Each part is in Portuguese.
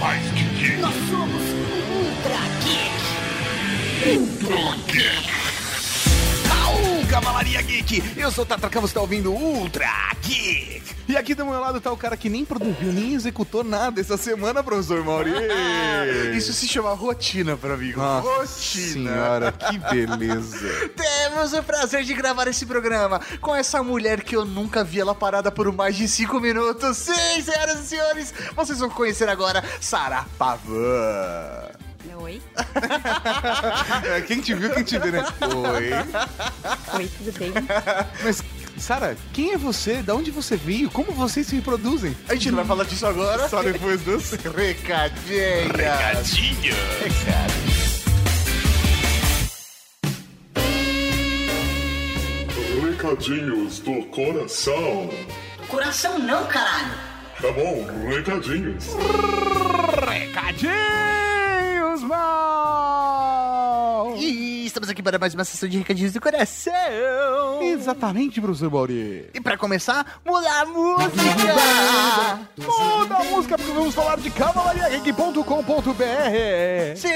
mais Geek! Eu sou o Tata você tá ouvindo Ultra Geek! E aqui do meu lado tá o cara que nem produziu, nem executou nada essa semana, professor Mauri! Isso se chama rotina pra mim. Nossa rotina. senhora, que beleza! Temos o prazer de gravar esse programa com essa mulher que eu nunca vi ela parada por mais de 5 minutos. Sim, senhoras e senhores, vocês vão conhecer agora Sara Pavan. Oi. É, quem te viu, quem te vê, né? Oi. Oi, tudo bem? Mas, Sara, quem é você? Da onde você veio? Como vocês se reproduzem? A gente não vai falar disso agora. Só depois dos... Recadinha. Recadinho. Recadinhos do coração. Coração não, caralho. Tá bom, recadinhos. Recadinhos, Guzmán. E aqui para mais uma sessão de recadinhos do coração. Exatamente, professor Mauri. E para começar, muda a música. Muda a música porque vamos falar de cavalariageek.com.br. Sim,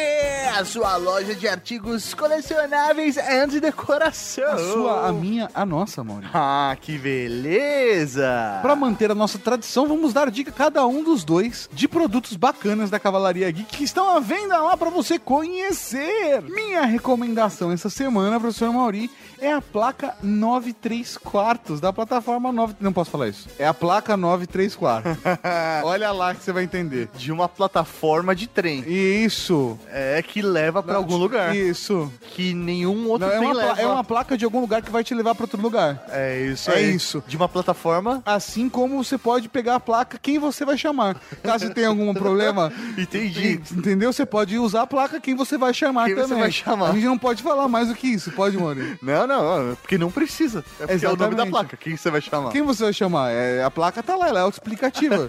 a sua loja de artigos colecionáveis e de decoração. A sua, a minha, a nossa, Mauri. Ah, que beleza! Para manter a nossa tradição, vamos dar dica a cada um dos dois de produtos bacanas da Cavalaria Geek que estão à venda lá para você conhecer. Minha recomendação essa semana, professor Mauri, é a placa 93 quartos da plataforma 9... Não posso falar isso. É a placa 93 quartos. Olha lá que você vai entender. De uma plataforma de trem. Isso. É, que leva pra algum lugar. Isso. Que nenhum outro Não, é, trem uma, pla- leva. é uma placa de algum lugar que vai te levar para outro lugar. É isso É isso. De uma plataforma. Assim como você pode pegar a placa, quem você vai chamar. Caso tenha algum problema, Entendi. entendeu? Você pode usar a placa, quem você vai chamar Quem você também. vai chamar. A gente não pode falar mais do que isso, pode, Mori? Não, não, porque não precisa. É porque é o nome da placa. Quem você vai chamar? Quem você vai chamar? É, a placa tá lá, ela é explicativa.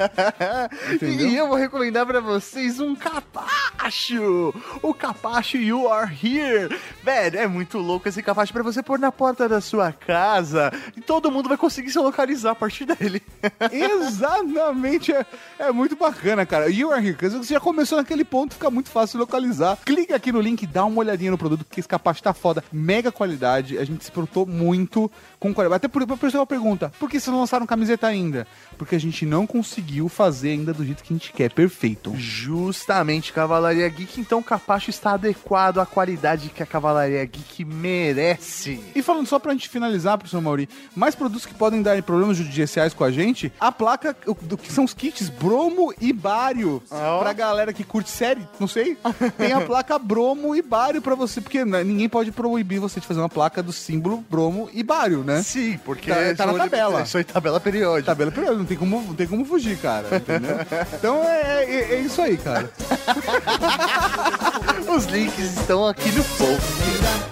Entendeu? E eu vou recomendar pra vocês um capacho! O capacho You Are Here! Velho, é muito louco esse capacho pra você pôr na porta da sua casa e todo mundo vai conseguir se localizar a partir dele. Exatamente, é, é muito bacana, cara. You are here, você já começou naquele ponto, fica muito fácil localizar. Clique aqui no link, dá uma olhadinha no produto, porque esse capaz tá foda, mega qualidade, a gente se preocupou muito com qualidade. Até por a pessoa pergunta, por que vocês não lançaram camiseta ainda? Porque a gente não conseguiu fazer ainda do jeito que a gente quer, perfeito. Justamente, Cavalaria Geek, então o capacho está adequado à qualidade que a Cavalaria Geek merece. E falando só pra gente finalizar, professor Mauri, mais produtos que podem dar problemas judiciais com a gente, a placa, o- do que são os kits bromo e bário. Ó. Pra galera que curte série, não sei, tem a placa bromo e bário pra você, porque né, ninguém pode proibir você de fazer uma placa do símbolo bromo e bário, né? Sim, porque Tá- tá na tabela. Isso aí, tabela periódica. Tabela periódica, não tem como, não tem como fugir, cara, entendeu? Então é, é- é isso aí, cara. Os links estão aqui no post.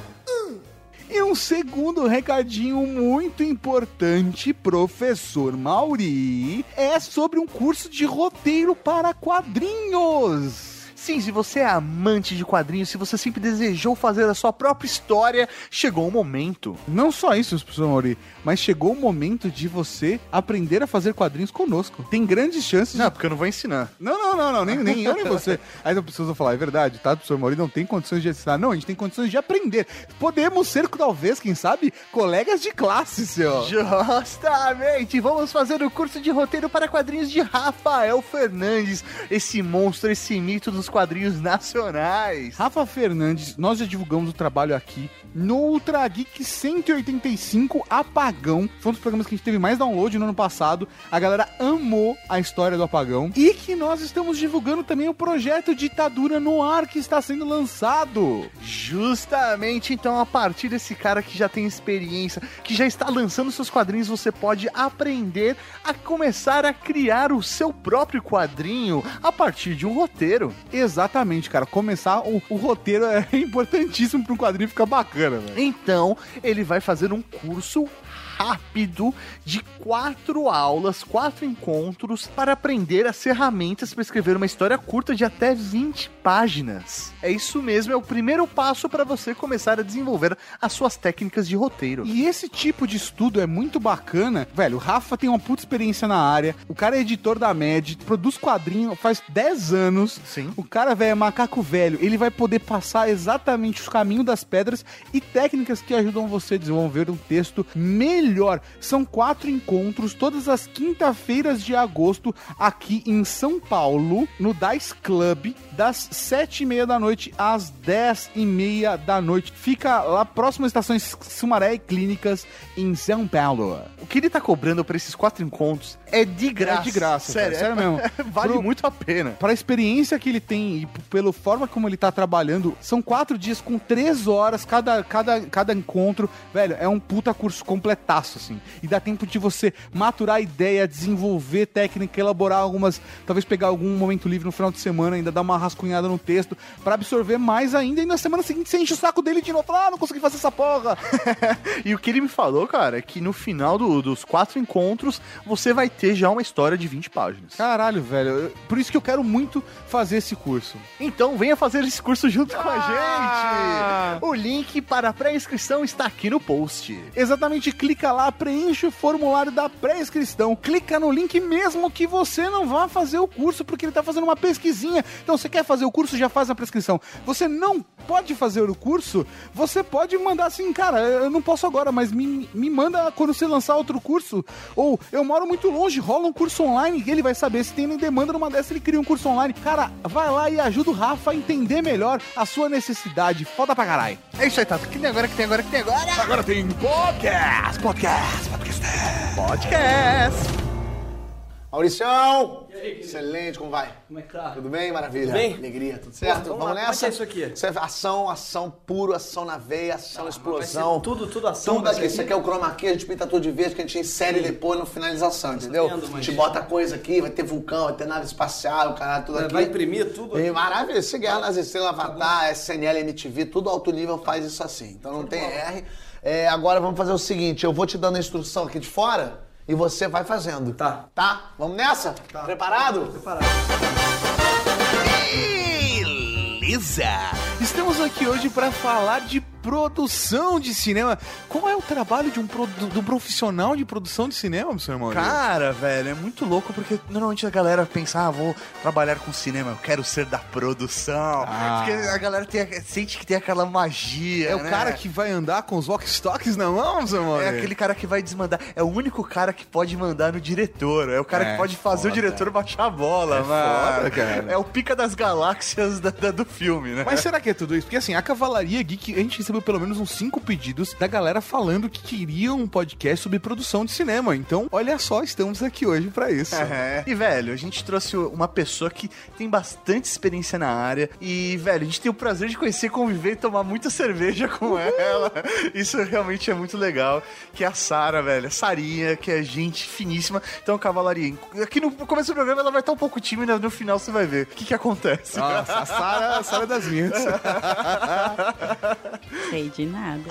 E um segundo recadinho muito importante, professor Mauri, é sobre um curso de roteiro para quadrinhos. Sim, se você é amante de quadrinhos, se você sempre desejou fazer a sua própria história, chegou o momento. Não só isso, professor Mauri, mas chegou o momento de você aprender a fazer quadrinhos conosco. Tem grandes chances de Não, porque eu não vou ensinar. Não, não, não, não, nem, nem eu nem você. Aí as pessoas vão falar, é verdade, tá? O professor Mauri não tem condições de ensinar. Não, a gente tem condições de aprender. Podemos ser, talvez, quem sabe, colegas de classe, senhor. Justamente! Vamos fazer o curso de roteiro para quadrinhos de Rafael Fernandes, esse monstro, esse mito dos quadrinhos nacionais. Rafa Fernandes, nós já divulgamos o trabalho aqui no Ultra Geek 185 Apagão. Foi um dos programas que a gente teve mais download no ano passado. A galera amou a história do Apagão. E que nós estamos divulgando também o projeto Ditadura no Ar que está sendo lançado. Justamente, então, a partir desse cara que já tem experiência, que já está lançando seus quadrinhos, você pode aprender a começar a criar o seu próprio quadrinho a partir de um roteiro. Exatamente, cara. Começar o, o roteiro é importantíssimo para um quadrinho ficar bacana, velho. Então, ele vai fazer um curso rápido de quatro aulas, quatro encontros para aprender as ferramentas para escrever uma história curta de até 20 páginas. É isso mesmo, é o primeiro passo para você começar a desenvolver as suas técnicas de roteiro. E esse tipo de estudo é muito bacana. Velho, o Rafa tem uma puta experiência na área. O cara é editor da MED, produz quadrinho faz 10 anos. Sim. O cara, velho, é macaco velho. Ele vai poder passar exatamente os caminhos das pedras e técnicas que ajudam você a desenvolver um texto melhor. São quatro encontros todas as quinta-feiras de agosto aqui em São Paulo, no Dice Club, das sete e meia da noite às dez e meia da noite. Fica lá próximo às estações Sumaré e Clínicas em São Paulo. O que ele tá cobrando por esses quatro encontros é de graça. É de graça, sério, cara, sério mesmo. vale Pro- muito a pena. Para a experiência que ele tem e pela forma como ele tá trabalhando, são quatro dias com três horas cada, cada, cada encontro. Velho, é um puta curso completaço, assim. E dá tempo de você maturar a ideia, desenvolver técnica, elaborar algumas. Talvez pegar algum momento livre no final de semana, ainda dar uma rascunhada no texto, para absorver mais ainda. E na semana seguinte você enche o saco dele de novo. Fala, ah, não consegui fazer essa porra. E o que ele me falou, cara, é que no final do- dos quatro encontros você vai ter já uma história de 20 páginas. Caralho, velho. Por isso que eu quero muito fazer esse curso. Então venha fazer esse curso junto com Ah! a gente. O link para a pré-inscrição está aqui no post. Exatamente, clica lá, preenche o formulário da pré-inscrição. Clica no link mesmo que você não vá fazer o curso, porque ele tá fazendo uma pesquisinha. Então, você quer fazer o curso, já faz a prescrição. Você não pode fazer o curso, você pode mandar assim, cara, eu não posso agora, mas me, me manda quando você lançar outro curso. Ou eu moro muito longe, rola um curso online, e ele vai saber se tem demanda numa dessa, ele cria um curso online. Cara, vai lá e ajuda o Rafa a entender melhor a sua necessidade. Foda pra caralho. É isso aí, Tato. Que tem agora, que tem agora, que tem agora? Agora tem podcast, podcast, podcast. Podcast. Mauricião! Excelente, como vai? Como é que tá? Tudo bem? Maravilha. Tudo bem? Alegria, tudo certo? vamos vamos lá, como é nessa? que é isso aqui? Isso é ação, ação puro, ação na veia, ação, explosão. ser tudo- tudo ação, Tudo vai aqui. Isso aqui? é o chroma key, a gente pinta tudo de verde, que a gente insere depois na finalização, entendeu? vendo, A mas- gente bota coisa aqui, vai ter vulcão, vai ter nave espacial, o caralho, tudo aqui. Vai imprimir tudo? E maravilha, se Guerra nas Estrelas, Avatar, SNL, MTV, tudo alto nível faz isso assim. Então não tem R. É, agora vamos fazer o seguinte, eu vou te dando a instrução aqui de fora e você vai fazendo. Tá. Tá? Vamos nessa? Preparado? Preparado. Beleza! Estamos aqui hoje para falar de produção de cinema. Qual é o trabalho de um, de um profissional de produção de cinema, meu irmão? Cara, velho, é muito louco porque normalmente a galera pensa, ah, vou trabalhar com cinema, eu quero ser da produção. Ah. Porque a galera tem, sente que tem aquela magia. É o né? cara que vai andar com os walkie-talkies na mão, meu irmão? É aquele cara que vai desmandar. É o único cara que pode mandar no diretor. É o cara É, que pode fazer foda. o diretor baixar a bola, É mano. foda, cara. É o pica das galáxias da- da- do filme, né? Mas será que é tudo isso? Porque assim, a Cavalaria Geek, a gente recebeu pelo menos uns cinco pedidos da galera falando que queriam um podcast sobre produção de cinema. Então, olha só, estamos aqui hoje pra isso. É. E, velho, a gente trouxe uma pessoa que tem bastante experiência na área. E, velho, a gente tem o prazer de conhecer, conviver e tomar muita cerveja com ela. Isso realmente é muito legal. Que é a Sara, velho. A Sarinha, que é gente finíssima. Então, Cavalaria, aqui no começo do programa ela vai estar um pouco tímida, no final você vai ver o que, que acontece. Nossa, a Sara é das minhas. Sei de nada.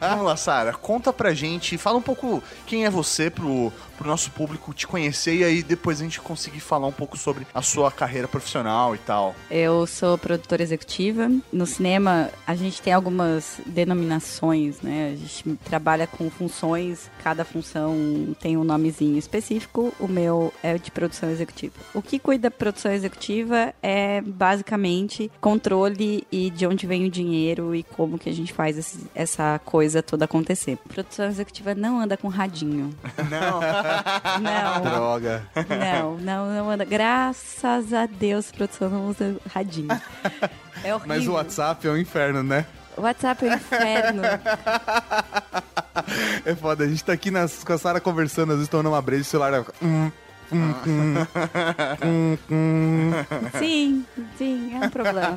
Vamos lá, Sara, conta pra gente, fala um pouco quem é você pro, pro nosso público te conhecer e aí depois a gente conseguir falar um pouco sobre a sua carreira profissional e tal. Eu sou produtora executiva. No cinema, a gente tem algumas denominações, né? A gente trabalha com funções, cada função tem um nomezinho específico. O meu é de produção executiva. O que cuida da produção executiva é basicamente controle e de onde vem o dinheiro e como que a gente faz esse- essa coisa toda acontecer. Produção executiva não anda com radinho. Não. Não. Droga. Não, não, não anda. Graças a Deus, produção não usa radinho. É horrível. Mas o WhatsApp é um inferno, né? O WhatsApp é um inferno. É foda, a gente tá aqui nas, com a Sara conversando, às vezes tomando uma breja, o celular... hum. Sim, sim, é um problema.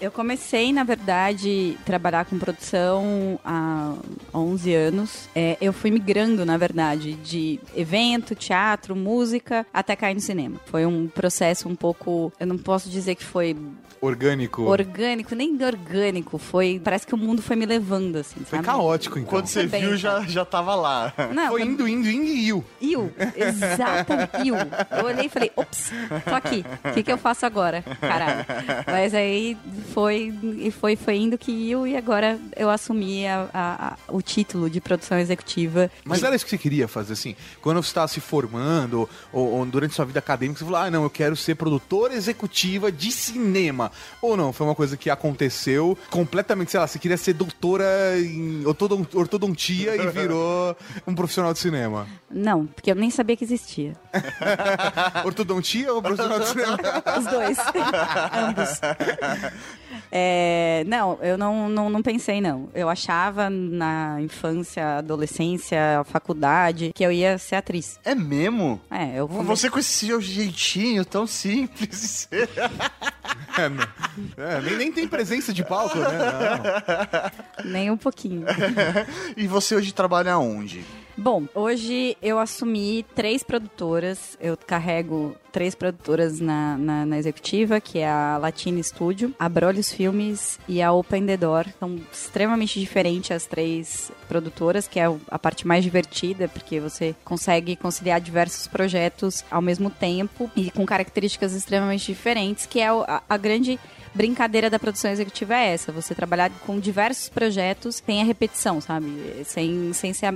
Eu comecei, na verdade, trabalhar com produção há 11 anos. É, eu fui migrando, na verdade, de evento, teatro, música, até cair no cinema. Foi um processo um pouco. Eu não posso dizer que foi Orgânico. orgânico, nem orgânico. Foi. Parece que o mundo foi me levando, assim. Foi sabe? caótico, então. Quando você viu, já, já tava lá. Não, Foi indo, indo, indo e iu. Iu, exatamente, Iu. Eu olhei e falei, ops, tô aqui. O que, que eu faço agora? Caralho. Mas aí foi, e foi, foi indo que Iu e agora eu assumi a- a- a- o título de produção executiva. Mas era isso que você queria fazer, assim? Quando você estava se formando, ou, ou durante sua vida acadêmica, você falou, ah, não, eu quero ser produtora executiva de cinema. Ou não, foi uma coisa que aconteceu completamente, sei lá, você queria ser doutora em ortodon- ortodontia e virou um profissional de cinema. Não, porque eu nem sabia que existia. Ortodontia ou profissional de cinema? Os dois. Ambos. É, não, eu não, não, não pensei, não. Eu achava na infância, adolescência, faculdade, que eu ia ser atriz. É mesmo? É, eu Você com esse seu jeitinho tão simples. É, não. É, nem, nem tem presença de palco, né? Não. Nem um pouquinho. e você hoje trabalha onde? Bom, hoje eu assumi três produtoras. Eu carrego três produtoras na, na, na executiva, que é a Latina Studio, a Brolhos Filmes e a Open The Door. São extremamente diferentes as três produtoras, que é a parte mais divertida, porque você consegue conciliar diversos projetos ao mesmo tempo e com características extremamente diferentes, que é a, a grande brincadeira da produção executiva é essa, você trabalhar com diversos projetos sem a repetição, sabe? Sem, sem ser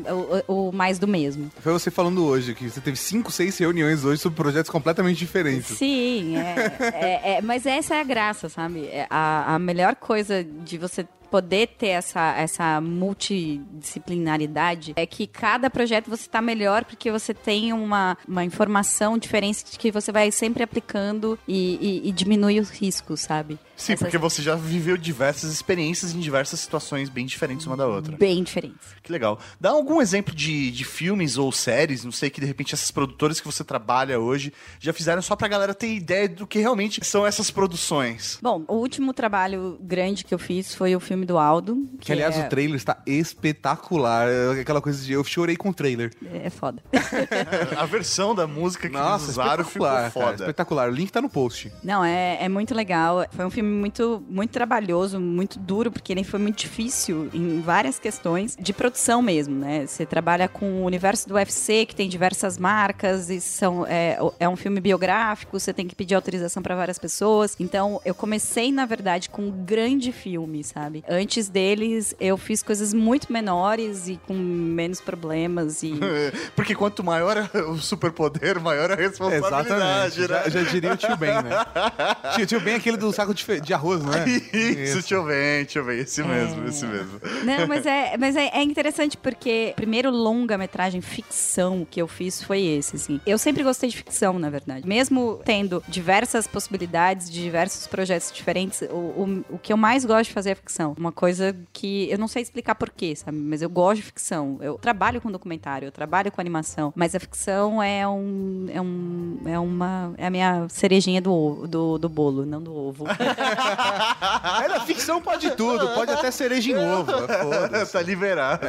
o, o mais do mesmo. Foi você falando hoje, que você teve cinco, seis reuniões hoje sobre projetos completamente diferentes. Sim, é, é- é- mas essa é a graça, sabe? É A, a melhor coisa de você poder ter essa, essa multidisciplinaridade é que cada projeto você está melhor porque você tem uma, uma informação diferente que você vai sempre aplicando e, e- e diminui os riscos, sabe? Sim, Essas- porque você já viveu diversas experiências em diversas situações bem diferentes uma da outra. Bem diferentes. Que legal. Dá algum exemplo de, de filmes ou séries, não sei, que de repente essas produtoras que você trabalha hoje já fizeram só pra galera ter ideia do que realmente são essas produções. Bom, o último trabalho grande que eu fiz foi o filme do Aldo. Que, aliás, é, o trailer está espetacular. É Aquela coisa de eu chorei com o trailer. é foda. A versão da música que eles usaram ficou espetacular, cara, foda. espetacular. O link tá no post. Não, é, é muito legal. Foi um filme muito, muito trabalhoso, muito duro, porque ele foi muito difícil em várias questões de produção mesmo, né? Você trabalha com o universo do UFC, que tem diversas marcas, e são, é, é um filme biográfico, você tem que pedir autorização para várias pessoas. Então, eu comecei, na verdade, com um grande filme, sabe? Antes deles, eu fiz coisas muito menores e com menos problemas e... Porque quanto maior o superpoder, maior a responsabilidade, Exatamente. né? Já, já diria o tio Ben, né? tio, tio Ben é aquele do saco de, fe- de arroz, não é? Isso, deixa eu ver, deixa eu ver. Esse mesmo, É. esse mesmo. Não, mas é, mas é, é interessante porque o primeiro longa-metragem ficção que eu fiz foi esse, assim. Eu sempre gostei de ficção, na verdade. Mesmo tendo diversas possibilidades de diversos projetos diferentes, o, o, o que eu mais gosto de fazer é ficção. Uma coisa que eu não sei explicar porquê, sabe? Mas eu gosto de ficção. Eu trabalho com documentário, eu trabalho com animação, mas a ficção é um. É, um, é uma. É a minha cerejinha do, ovo- do, do bolo, não do ovo. É, na ficção pode tudo, pode até cereja em ovo. foda-se. tá liberado.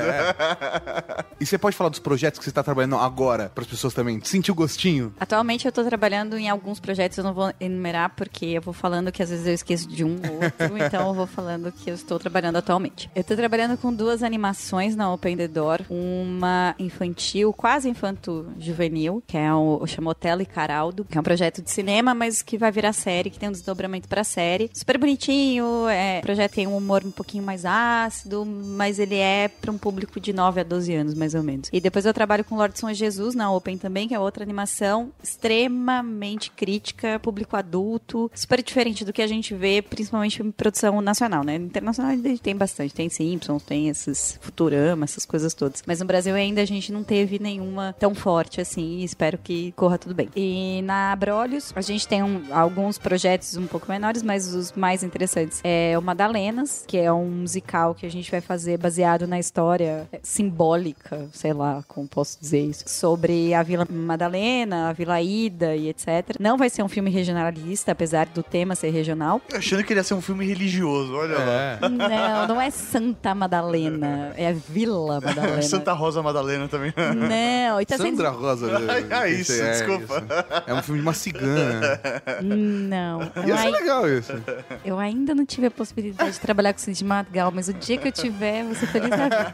E você pode falar dos projetos que você tá trabalhando agora, para as pessoas também sentir o gostinho? Atualmente eu tô trabalhando em alguns projetos, eu não vou enumerar porque eu vou falando que às vezes eu esqueço de um ou outro, então eu vou falando que eu estou trabalhando atualmente. Eu tô trabalhando com duas animações na Open The Door, uma infantil, quase infanto-juvenil, que é o, o chama Otelo e Caraldo, que é um projeto de cinema, mas que vai virar série, que tem um desdobramento pra série. Super bonitinho, é, o projeto tem um humor um pouquinho mais ácido, mas ele é pra um público de 9 a 12 anos, mais ou menos. E depois eu trabalho com Lorde São Jesus na Open também, que é outra animação extremamente crítica, público adulto, super diferente do que a gente vê, principalmente em produção nacional, né? Internacional ainda tem bastante, tem Simpsons, tem esses Futurama, essas coisas todas. Mas no Brasil ainda a gente não teve nenhuma tão forte assim, e espero que corra tudo bem. E na Abrolhos, a gente tem um- alguns projetos um pouco menores, mas os mais interessantes é o Madalenas, que é um musical que a gente vai fazer baseado na história simbólica história, sei lá como posso dizer isso, sobre a Vila Madalena, a Vila Ida e etc. Não vai ser um filme regionalista, apesar do tema ser regional. Achando que ele ia ser um filme religioso, olha lá. É. Não, não é Santa Madalena, é Vila Madalena. Santa Rosa Madalena também. Não, e tá sendo... Sandra Rosa. Ah, isso, é, desculpa. isso. É um filme de uma cigana. Não. Eu, Ia ser ai- legal isso. eu ainda não tive a possibilidade de trabalhar com Cid Madgal, mas o dia que eu tiver, vou ser feliz da vida.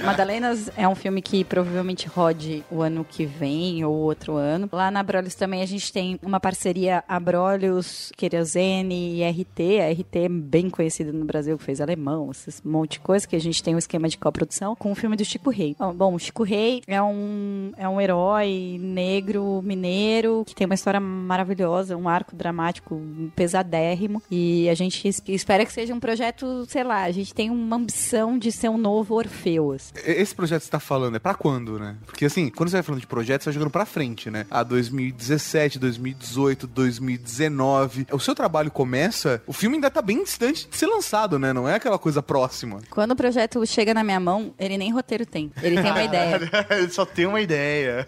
Madalenas é um filme que provavelmente rode o ano que vem ou outro ano. Lá na Abrolhos também a gente tem uma parceria Abrolhos, Querosene e RT. A RT é bem conhecida no Brasil, que fez alemão, esses monte de coisa, que a gente tem um esquema de coprodução com o filme do Chico Rei. Bom, Bom, o Chico Rei é um, é um herói negro mineiro que tem uma história maravilhosa, um arco dramático pesadérrimo. E a gente es- espera que seja um projeto, sei lá, a gente tem uma ambição de ser um novo Orfeu. assim. Esse projeto que você tá falando é pra quando, né? Porque assim, quando você vai falando de projeto, você vai jogando pra frente, né? A 2017, 2018, 2019. O seu trabalho começa, o filme ainda tá bem distante de ser lançado, né? Não é aquela coisa próxima. Quando o projeto chega na minha mão, ele nem roteiro tem. Ele tem uma ideia. ele só tem uma ideia.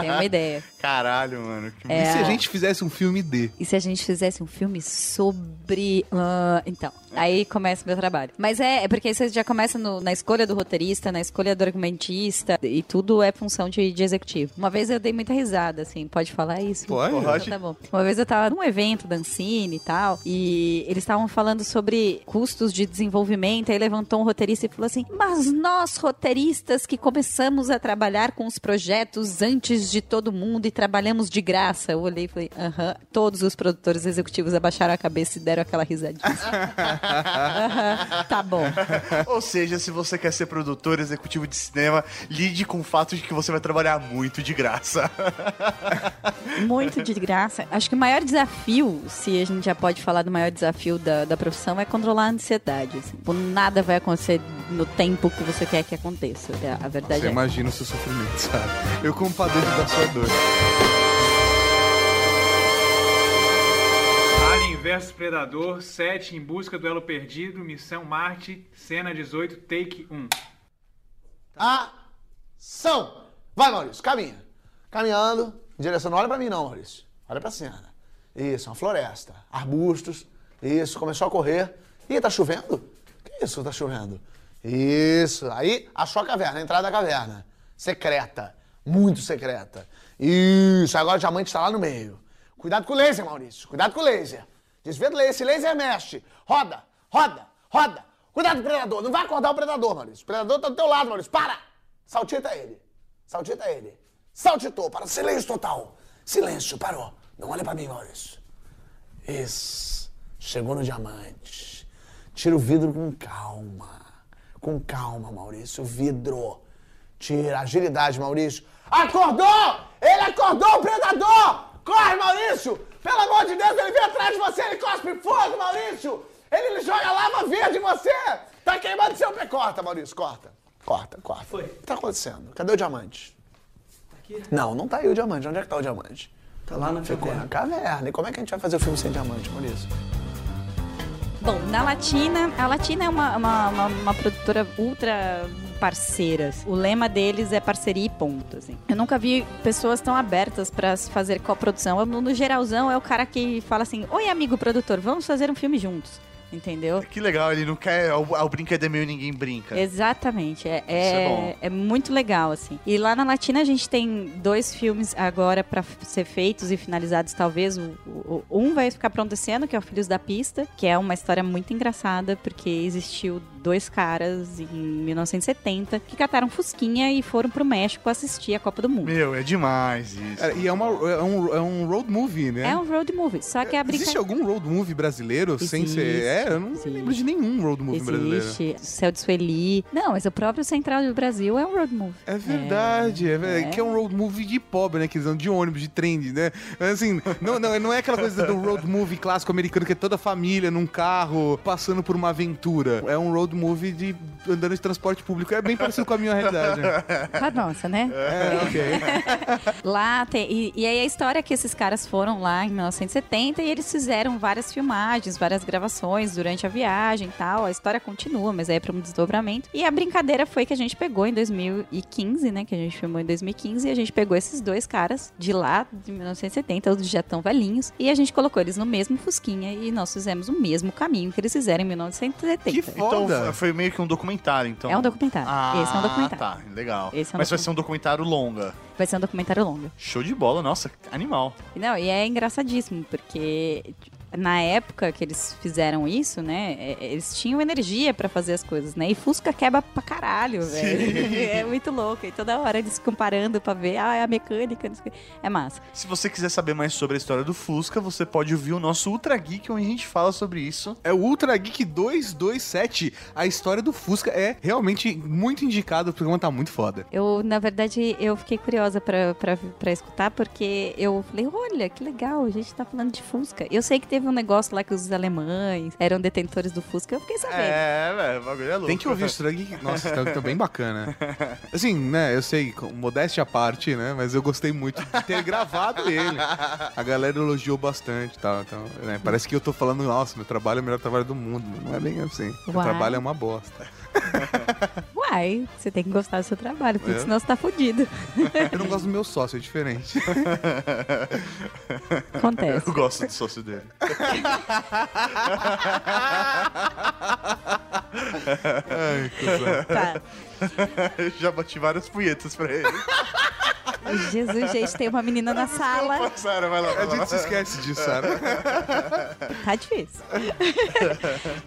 Tem uma ideia. Caralho, mano. É. E se a gente fizesse um filme D? E se a gente fizesse um filme sobre. ah, então, aí começa o meu trabalho. Mas é, é porque aí você já começa no- na escolha do roteirista, na escolha do argumentista, e tudo é função de, de executivo. Uma vez eu dei muita risada, assim, pode falar isso? Pode. Então Pode. tá bom. Uma vez eu tava num evento da Ancine e tal, e eles estavam falando sobre custos de desenvolvimento, aí levantou um roteirista e falou assim: Mas nós, roteiristas, que começamos a trabalhar com os projetos antes de todo mundo e trabalhamos de graça. Eu olhei e falei, aham. Todos os produtores executivos abaixaram a cabeça e deram aquela risadinha. Tá bom. Ou seja, se você quer ser produtor executivo de cinema, lide com o fato de que você vai trabalhar muito de graça. Muito de graça. Acho que o maior desafio, se a gente já pode falar do maior desafio da, da profissão, é controlar a ansiedade. assim. Tipo, nada vai acontecer no tempo que você quer que aconteça. É, A verdade Você é. imagina o seu sofrimento, sabe? Eu compadeço da sua dor. Vs Predador 7 em busca do elo perdido, missão Marte, cena 18, take 1. Ação! Vai, Maurício, caminha. Caminhando, em direção. Não olha pra mim, não, Maurício. Olha pra cena. Isso, uma floresta. Arbustos. Isso, começou a correr. Ih, tá chovendo? Que isso, tá chovendo? Isso. Aí, achou a caverna, a entrada da caverna. Secreta. Muito secreta. Isso, agora o diamante está lá no meio. Cuidado com o laser, Maurício. Cuidado com o laser. Desvia do laser. Esse laser mexe. Roda, roda, roda. Cuidado com o predador. Não vai acordar o predador, Maurício. O predador tá do teu lado, Maurício. Para! Saltita ele. Saltita ele. Saltitou. Para. Silêncio total. Silêncio. Parou. Não olha pra mim, Maurício. Isso. Chegou no diamante. Tira o vidro com calma. Com calma, Maurício. O vidro. Tira. Agilidade, Maurício. Acordou! Ele acordou o predador! Corre, Maurício! Pelo amor de Deus, ele vem atrás de você, ele cospe fogo, Maurício! Ele, ele joga lava verde em você! Tá queimando seu pé. Corta, Maurício, corta. Corta, corta. Foi. O que tá acontecendo? Cadê o diamante? aqui? Não, não tá aí o diamante. Onde é que tá o diamante? Tá lá na Ficou caverna. na caverna. E como é que a gente vai fazer o filme sem diamante, Maurício? Bom, na Latina, a Latina é uma, uma, uma, uma produtora ultra parceira. O lema deles é parceria e ponto, assim. Eu nunca vi pessoas tão abertas pra se fazer coprodução. Eu, No geralzão, é o cara que fala assim, Oi, amigo produtor, vamos fazer um filme juntos. Entendeu? Que legal, ele não quer. O, o brinquedo é meu e ninguém brinca. Exatamente. É, Isso é é, bom. é muito legal, assim. E lá na Latina a gente tem dois filmes agora pra f- ser feitos e finalizados, talvez. O- o- um vai ficar pronto esse ano, que é o Filhos da Pista, que é uma história muito engraçada, porque existiu dois caras em 1970 que cataram Fusquinha e foram pro México assistir a Copa do Mundo. Meu, é demais isso. Cara, e é, uma, é, um, é um road movie, né? É um road movie, só que a brincadeira... Existe algum road movie brasileiro sem ser. Existe, É, eu não existe. lembro de nenhum road movie brasileiro. Existe, Céu de Sueli. Não, mas o próprio Central do Brasil é um road movie. É verdade, é, verdade. É. Que é um road movie de pobre, né? Que eles andam de ônibus, de trem, né? Mas, Assim, não, não, não é aquela coisa do road movie clássico americano que é toda a família num carro passando por uma aventura. É um road road movie de andando de transporte público. É bem parecido com a minha realidade. Com a nossa, né? É, ok. Lá tem. E, e aí a história é que esses caras foram lá em 1970 e eles fizeram várias filmagens, várias gravações durante a viagem e tal. A história continua, mas aí é pra um desdobramento. E a brincadeira foi que a gente pegou em 2015, né? Que a gente filmou em 2015, e a gente pegou esses dois caras de lá, de 1970, os já tão velhinhos, e a gente colocou eles no mesmo Fusquinha e nós fizemos o mesmo caminho que eles fizeram em 1970. Que Então foda. foi meio que um documentário, então. É um documentário. Ah, Esse é um documentário. tá, legal. É um Mas vai ser um documentário longa. Vai ser um documentário longo. Show de bola, nossa, animal. Não, e é engraçadíssimo, porque na época que eles fizeram isso, né, é- eles tinham energia pra fazer as coisas, né? E Fusca quebra pra caralho, velho. É muito louco. E toda hora eles se comparando pra ver, ah, é a mecânica. É massa. Se você quiser saber mais sobre a história do Fusca, você pode ouvir o nosso Ultra Geek, onde a gente fala sobre isso. É o Ultra Geek 227. A história do Fusca é realmente muito indicado, o programa tá muito foda. Eu, na verdade, eu fiquei curiosa pra, pra, pra escutar, porque eu falei, olha, que legal, a gente tá falando de Fusca. Eu sei que teve um negócio lá que os alemães eram detentores do Fusca, eu fiquei sabendo. É, velho, o bagulho é louco. Tem que ouvir o Ultra Geek. Nossa, tá, tá bem bacana. Assim, né, eu sei, modéstia à parte, né, mas eu gostei muito de ter gravado ele. A galera elogiou bastante e tal. Então, né, parece que eu tô falando, nossa, meu trabalho é o melhor trabalho do mundo. mas Não é bem assim. Meu Uai. trabalho é uma bosta. Uai, você tem que gostar do seu trabalho, porque É. senão você tá fudido. Eu não gosto do meu sócio, é diferente. Acontece. Eu gosto do sócio dele. Ai, cuzão. Tá. Eu já bati várias punhetas pra ele. Jesus, gente, tem uma menina na sala. Vai lá. A Vai lá. gente se esquece disso, Sara. Tá difícil.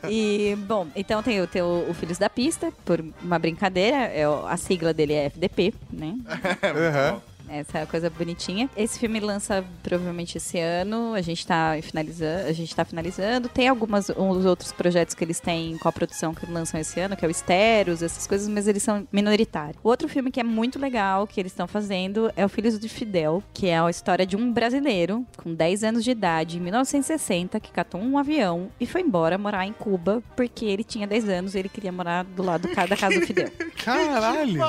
e, bom, então tem o, tem o, Filhos da Pista, por uma brincadeira. É, o- a sigla dele é FDP, né? Aham. Essa é a coisa bonitinha. Esse filme lança provavelmente esse ano. A gente tá finalizando. A gente tá finalizando. Tem algumas uns outros projetos que eles têm com a produção que lançam esse ano, que é o Esteros, essas coisas, mas eles são minoritários. O outro filme que é muito legal que eles estão fazendo é o Filhos de Fidel, que é a história de um brasileiro com 10 anos de idade, em 1960, que catou um avião e foi embora morar em Cuba porque ele tinha 10 anos e ele queria morar do lado da casa do Fidel. Caralho.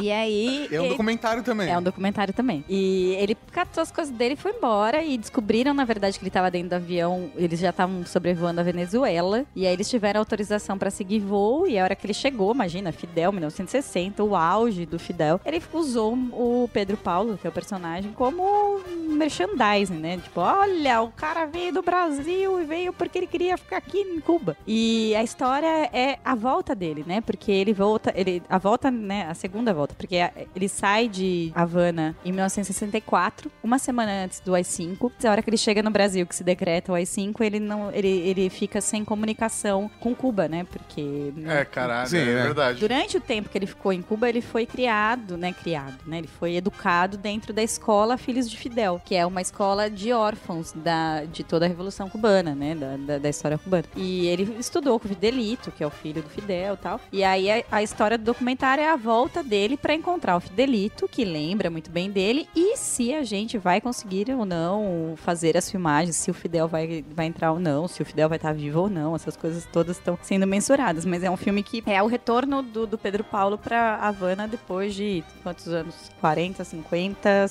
E aí. É um ele- documentário também. é um documentário também. E ele catou as coisas dele e foi embora. E descobriram, na verdade, que ele estava dentro do avião. Eles já estavam sobrevoando a Venezuela. E aí eles tiveram autorização para seguir voo. E a hora que ele chegou, imagina, Fidel, 1960, o auge do Fidel. Ele usou o Pedro Paulo, que é o personagem, como merchandising, né? Tipo, olha, o cara veio do Brasil e veio porque ele queria ficar aqui em Cuba. E a história é a volta dele, né? Porque ele volta, ele a volta, né, a segunda volta, porque a- ele sai de Havana em 1964, uma semana antes do AI-5. A hora que ele chega no Brasil, que se decreta o AI-5, ele não ele, ele fica sem comunicação com Cuba, né? Porque É, caralho, Sim, é né? verdade. Durante o tempo que ele ficou em Cuba, ele foi criado, né? Criado, né? Ele foi educado dentro da escola Filhos de Fidel, que é uma escola de órfãos da, de toda a Revolução Cubana, né? Da, da, da história cubana. E ele estudou com o Fidelito, que é o filho do Fidel e tal. E aí a, a história do documentário é a volta dele para encontrar o Fidelito, que lembra muito bem dele, e se a gente vai conseguir ou não fazer as filmagens, se o Fidel vai, vai entrar ou não, se o Fidel vai estar vivo ou não, essas coisas todas estão sendo mensuradas. Mas é um filme que é o retorno do, do Pedro Paulo pra Havana depois de quantos anos? 40, 50,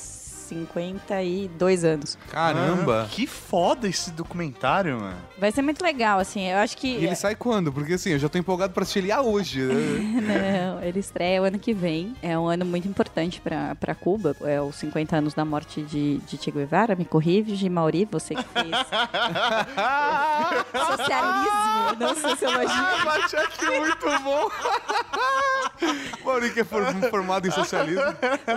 52 anos. Caramba. Ah, que foda esse documentário, mano. Vai ser muito legal, assim. Eu acho que. E ele sai quando? Porque assim, eu já tô empolgado pra assistir ele a hoje. né? Não, ele estreia o ano que vem. É um ano muito importante pra, pra Cuba. É os 50 anos da morte de, de Che Guevara. Me corrige, Mauri, você que fez socialismo, não sociologia. Bate aqui muito bom. Maurício que é for- formado em socialismo.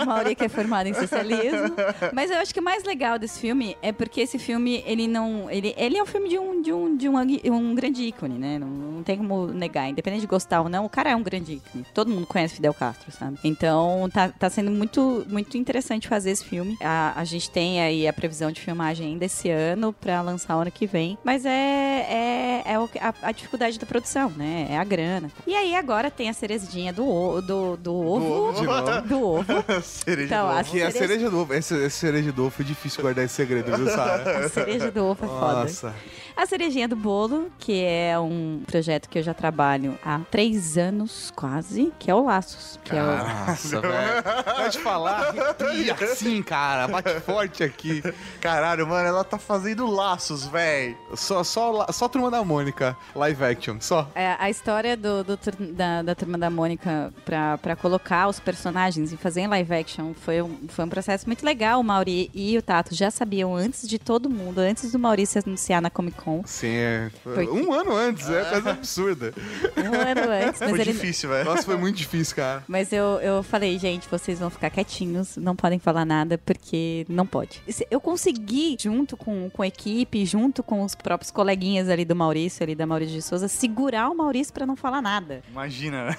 O Mauri que é formado em socialismo. Mas eu acho que o mais legal desse filme é porque esse filme, ele não... Ele, ele é um filme de um, de um, de um, um grande ícone, né? Não, não tem como negar. Independente de gostar ou não, o cara é um grande ícone. Todo mundo conhece Fidel Castro, sabe? Então, tá, tá sendo muito, muito interessante fazer esse filme. A, a gente tem aí a previsão de filmagem ainda esse ano pra lançar o ano que vem. Mas é, é, é a, a dificuldade da produção, né? É a grana. E aí agora tem a cerejinha do do, do ovo. De novo. Do ovo. Cereja Então, do a ovo. Que é a cereja, cereja do ovo. Essa, essa cereja do ovo foi difícil guardar esse segredo, viu, Sara? cereja do ovo é foda. Nossa. A Cerejinha do Bolo, que é um projeto que eu já trabalho há três anos quase, que é o Laços. Que é o... Nossa, velho. Pode falar, arrepia assim, cara. Bate forte aqui. Caralho, mano, ela tá fazendo laços, véi. Só, só, só a turma da Mônica, live action, só. É, a história do, do da, da Turma da Mônica pra, pra colocar os personagens e fazer em live action foi um, foi um processo muito legal. O Mauri e o Tato já sabiam antes de todo mundo, antes do Maurício anunciar na Comic Con, Sim, é. Porque- Um ano antes, é coisa absurda. um ano antes. Mas Foi ele, difícil, velho. Nossa, foi muito difícil, cara. Mas eu, eu falei, gente, vocês vão ficar quietinhos, não podem falar nada, porque não pode. Eu consegui, junto com, com a equipe, junto com os próprios coleguinhas ali do Maurício, ali da Maurício de Souza, segurar o Maurício pra não falar nada. Imagina.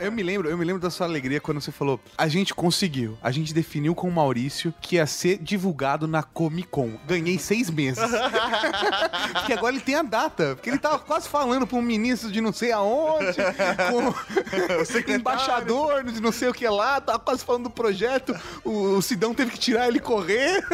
Eu- Eu me lembro, eu me lembro da sua alegria quando você falou: a gente conseguiu, a gente definiu com o Maurício que ia ser divulgado na Comic Con. Ganhei seis meses. porque agora ele tem a data. Porque ele tava quase falando pra um ministro de não sei aonde, com o embaixador de não sei o que lá, tava quase falando do projeto. O, o Sidão teve que tirar ele e correr.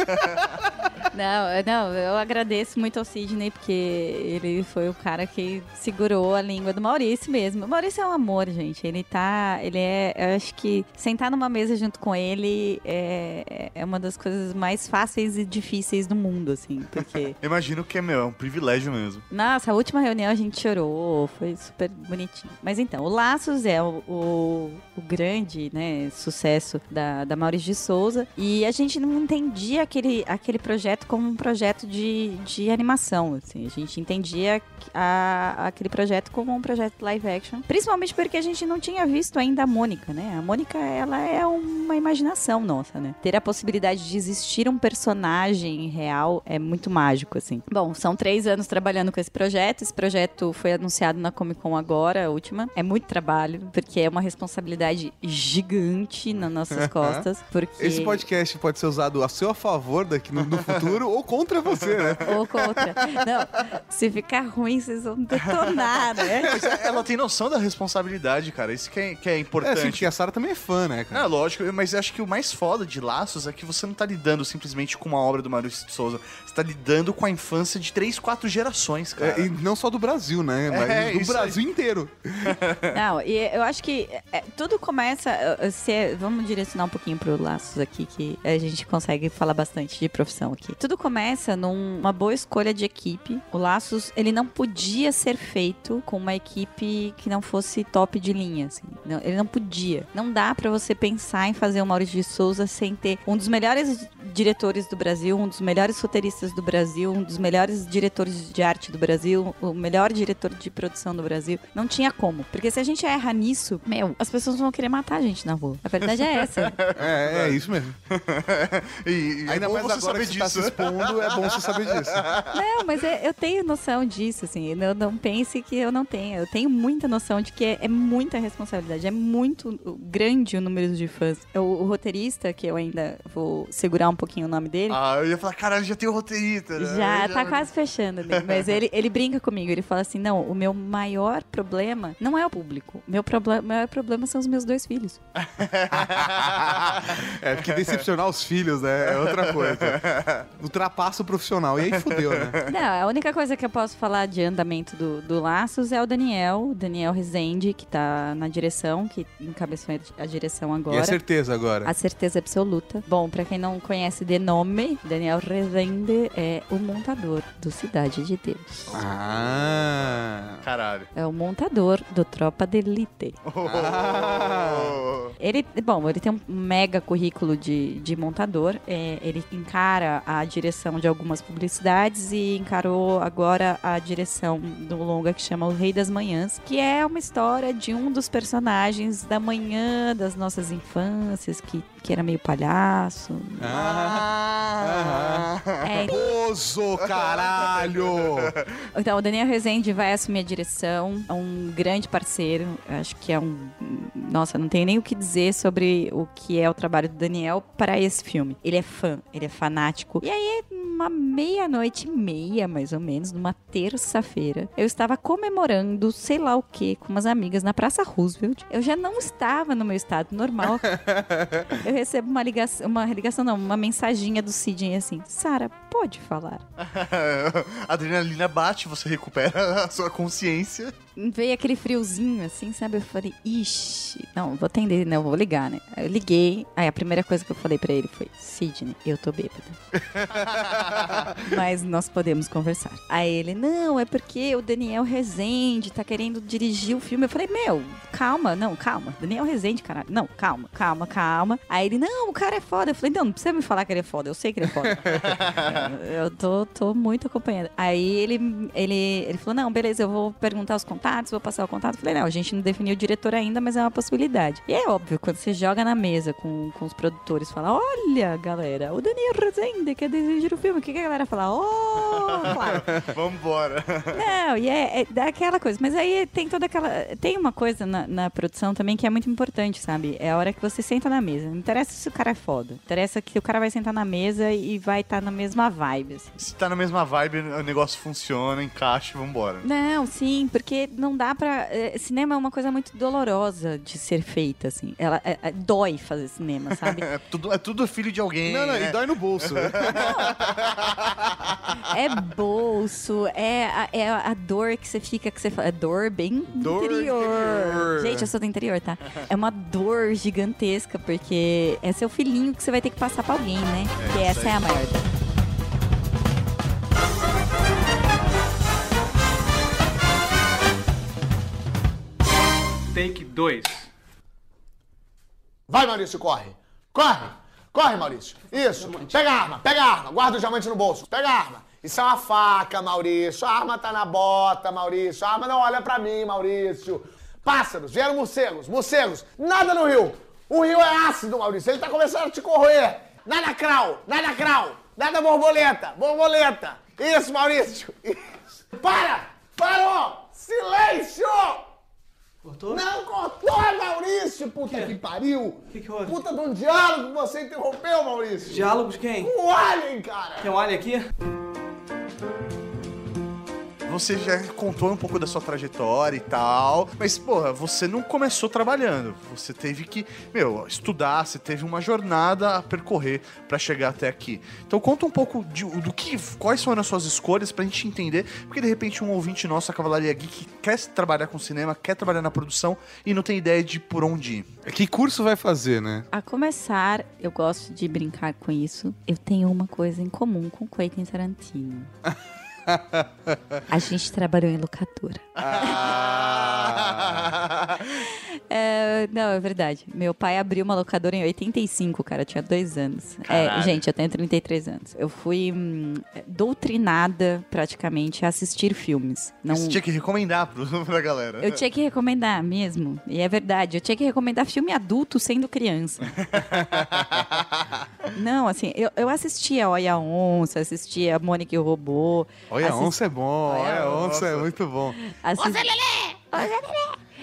Não, eu- não, eu agradeço muito ao Sidney, porque ele foi o cara que segurou a língua do Maurício mesmo. O Maurício é um amor, gente. Ele tá. Ele é. Eu acho que sentar numa mesa junto com ele é, é uma das coisas mais fáceis e difíceis do mundo, assim. Porque. Imagino que é, meu, é um privilégio mesmo. Nossa, a última reunião a gente chorou, foi super bonitinho. Mas então, o Laços é o, o, o grande né, sucesso da, da Maurício de Souza. E a gente não entendia aquele, aquele projeto como um projeto de, de animação. Assim. A gente entendia a- aquele projeto como um projeto live action. Principalmente porque a gente não tinha visto ainda a Mônica, né? A Mônica, ela é uma imaginação nossa, né? Ter a possibilidade de existir um personagem real é muito mágico, assim. Bom, são três anos trabalhando com esse projeto. Esse projeto foi anunciado na Comic Con agora, a última. É muito trabalho, porque é uma responsabilidade gigante nas nossas costas. Porque... Esse podcast pode ser usado a seu favor daqui no, no futuro ou contra você, né? Ou contra. Não, se ficar ruim, vocês vão detonar, né? Mas ela tem noção da responsabilidade, cara. Isso que é, que é É assim, importante. a Sarah também é fã, né, cara? É, lógico, mas acho que o mais foda de Laços é que você não tá lidando simplesmente com uma obra do de Souza. Você tá lidando com a infância de três, quatro gerações, cara. É, e não só do Brasil, né? Mas É, do Brasil inteiro. Não, e eu acho que é, tudo começa. Se, é- vamos direcionar um pouquinho pro Laços aqui, que a gente consegue falar bastante de profissão aqui. Tudo começa numa boa escolha de equipe. O Laços, ele não podia ser feito com uma equipe que não fosse top de linha, assim. Não, ele não podia. Não dá pra você pensar em fazer o Maurício de Souza sem ter um dos melhores diretores do Brasil, um dos melhores roteiristas do Brasil, um dos melhores diretores de arte do Brasil, o melhor diretor de produção do Brasil. Não tinha como. Porque se a gente erra nisso, meu, as pessoas vão querer matar a gente na rua. A verdade é essa. É, é isso mesmo. E, e Ainda é bom mais você agora saber que você tá se disso. expondo, é bom você saber disso. Não, mas é- eu tenho noção disso, assim. Não, não pense que eu não tenho. Eu tenho muita noção de que é, é muita responsabilidade. É muito grande o número de fãs. O, o roteirista, que eu ainda vou segurar um pouquinho o nome dele. Ah, eu ia falar, caralho, já tem o roteirista. né? Já tá quase fechando, né? mas ele, ele brinca comigo. Ele fala assim: não, o meu maior problema não é o público. Meu problema, maior problema são os meus dois filhos. É, porque decepcionar os filhos, né? É outra coisa. Ultrapassa o profissional. E aí fudeu, né? Não, a única coisa que eu posso falar de andamento do, do Laços é o Daniel, Daniel Rezende, que tá na direção, que encabeçou a direção E agora. a certeza agora. A certeza absoluta. Bom, pra quem não conhece de nome, Daniel Rezende é o montador do Cidade de Deus. Ah. Caralho. É o montador do Tropa de Elite. Ah. Ele, bom, ele tem um mega currículo de, de montador. É, ele encara a direção de algumas publicidades e encarou agora a direção do longa que chama O Rei das Manhãs, que é uma história de um dos personagens da manhã das nossas infâncias, que, que era meio palhaço. Ah. É, Oso, caralho! Então, o Daniel Rezende vai assumir a direção, é um grande parceiro, acho que é um... Nossa, não tenho nem o que dizer sobre o que é o trabalho do Daniel para esse filme. Ele é fã, ele é fanático. E aí, uma meia-noite e meia, mais ou menos, numa terça-feira. Eu estava comemorando sei lá o que com umas amigas na Praça Roosevelt. Eu já não estava no meu estado normal. eu recebo uma ligação, uma ligação não, uma mensaginha do Sidney assim: Sara, pode falar. A adrenalina bate, você recupera a sua consciência. Veio aquele friozinho assim, sabe? Eu falei, ixi, não, vou atender, né? Eu vou ligar, né? Aí eu liguei, aí a primeira coisa que eu falei pra ele foi: Sidney, eu tô bêbada. Mas nós podemos conversar. Aí ele, não, é porque o Daniel Rezende tá querendo dirigir o filme. Eu falei, meu, calma, não, calma. Daniel Rezende, caralho. Não, calma, calma, calma. Aí ele, não, o cara é foda. Eu falei, não, não precisa me falar que ele é foda, eu sei que ele é foda. eu tô, tô muito acompanhando. Aí ele, ele, ele falou, não, beleza, eu vou perguntar os contatos, vou passar o contato. Eu falei, não, a gente não definiu o diretor ainda, mas é uma possibilidade. E é óbvio, quando você joga na mesa com, com os produtores, fala, olha, galera, o Daniel Rezende quer dirigir o filme. O que, que a galera fala? Oh, claro. Vambora. Não, e é, é daquela coisa. Mas aí tem toda aquela. Tem uma coisa na, na produção também que é muito importante, sabe? É a hora que você senta na mesa. Não interessa se o cara é foda. Interessa que o cara vai sentar na mesa e vai estar na mesma vibe. assim. Se tá na mesma vibe, o negócio funciona, encaixa e vambora. Não, sim, porque não dá pra. eh, cinema é uma coisa muito dolorosa de ser feita, assim. Ela é- é- dói fazer cinema, sabe? É tudo, é tudo filho de alguém. Não, não, né? e dói no bolso. É bolso, é a, é a dor que você fica, que você fala. É dor bem Dor interior. interior. Gente, eu sou do interior, tá? É uma dor gigantesca, porque é seu filhinho que você vai ter que passar pra alguém, né? que essa é a maior dor. Take 2. Vai, Maurício, corre. Corre. Corre, Maurício. Isso. Pega a arma, pega a arma. Guarda o diamante no bolso. Pega a arma. Isso é uma faca, Maurício. A arma tá na bota, Maurício. A arma não olha pra mim, Maurício. Pássaros, vieram morcegos, morcegos. Nada no rio. O rio é ácido, Maurício. Ele tá começando a te corroer. Nada crau, nada crau. Nada borboleta, borboleta. Isso, Maurício. Isso. Para! Parou! Silêncio! Cortou? Não cortou, Maurício! Puta que pariu! Que que houve? Puta de um diálogo que você interrompeu, Maurício! Diálogo de quem? O Alien, cara! Tem um alho aqui? Você já contou um pouco da sua trajetória e tal, mas, porra, você não começou trabalhando. Você teve que, meu, estudar, você teve uma jornada a percorrer pra chegar até aqui. Então conta um pouco de- do que, quais foram as suas escolhas pra gente entender, porque de repente um ouvinte nosso, a Cavalaria Geek, quer trabalhar com cinema, quer trabalhar na produção e não tem ideia de por onde ir. que curso vai fazer, né? A começar, eu gosto de brincar com isso. Eu tenho uma coisa em comum com Quentin Tarantino. A gente trabalhou em locadora. Ah. É, não, é verdade. Meu pai abriu uma locadora em 85, cara. Eu tinha dois anos. É, gente, eu tenho 33 anos. Eu fui hum, doutrinada, praticamente, a assistir filmes. Não... Você tinha que recomendar pro, pra galera. Eu tinha que recomendar mesmo. E é verdade. Eu tinha que recomendar filme adulto sendo criança. Não, assim, eu, eu assistia Olha a Onça, assistia Mônica e o Robô. Olha, assisti- onça é bom, olha, onça é muito bom. Assisti...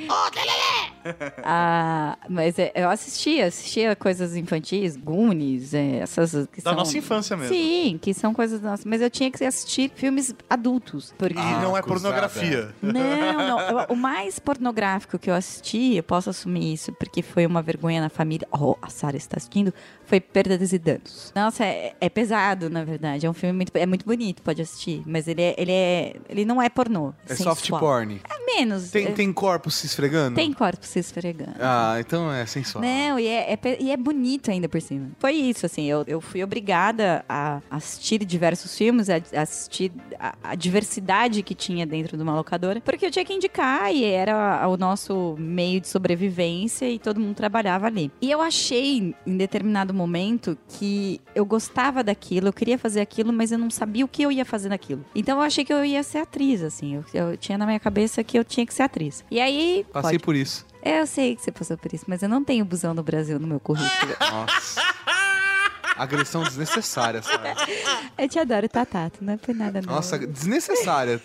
Ah, mas é, eu assistia, assistia coisas infantis, Goonies, é, essas que Da são... nossa infância mesmo. Sim, que são coisas nossas. Mas eu tinha que assistir filmes adultos. Porque... E não é pornografia. Não, não. Eu- O mais pornográfico que eu assisti, eu posso assumir isso, porque foi uma vergonha na família. Oh, a Sarah está assistindo. Foi Perdas e Danos. Nossa, é, é pesado, na verdade. É um filme muito, é muito bonito, pode assistir. Mas ele é, ele é, ele não é pornô. É sensual. soft porn. É menos. Tem, é- tem corpos se esfregando? tem corpo se esfregando. Ah, então é sensual. Não, e é, é e é bonito ainda por cima. Foi isso, assim, eu, eu fui obrigada a assistir diversos filmes, a, a assistir a, a diversidade que tinha dentro de uma locadora, porque eu tinha que indicar e era o nosso meio de sobrevivência e todo mundo trabalhava ali. E eu achei, em determinado momento, que eu gostava daquilo, eu queria fazer aquilo, mas eu não sabia o que eu ia fazer naquilo. Então eu achei que eu ia ser atriz, assim, eu, eu tinha na minha cabeça que eu tinha que ser atriz. E aí... Passei pode- por isso. é, eu sei que você passou por isso, mas eu não tenho busão no Brasil no meu currículo. Nossa. Agressão desnecessária, sabe? eu te adoro, Tatato, não é por nada não. Nossa, desnecessária.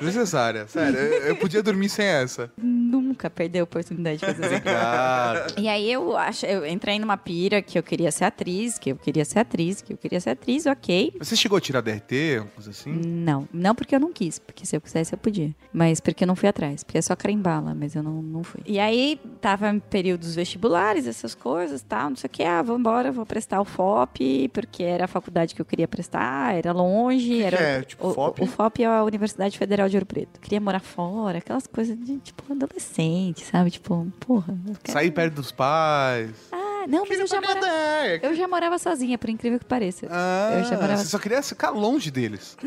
Desnecessária. Sério, eu, eu podia dormir sem essa. nunca perder a oportunidade de fazer isso. Cara, E aí eu acho, eu entrei numa pira que eu queria ser atriz, que eu queria ser atriz, que eu queria ser atriz, ok. você chegou a tirar DRT, coisa assim? Não, não porque eu não quis, porque se eu quisesse eu podia. Mas porque eu não fui atrás, porque é só crembala, mas eu não, não fui. E aí tava em períodos vestibulares, essas coisas, tal, não sei o que, ah, vou embora, vou prestar o FOP, porque era a faculdade que eu queria prestar, era longe, que era é, tipo, o, FOP? O, FOP é a Universidade Federal de Ouro Preto. Queria morar fora, aquelas coisas de tipo adolescente, sabe? Tipo, porra. quero- Sair perto dos pais. Ah, não, mas eu já morava eu já morava sozinha, por incrível que pareça. Ah, eu já morava você só queria ficar longe deles.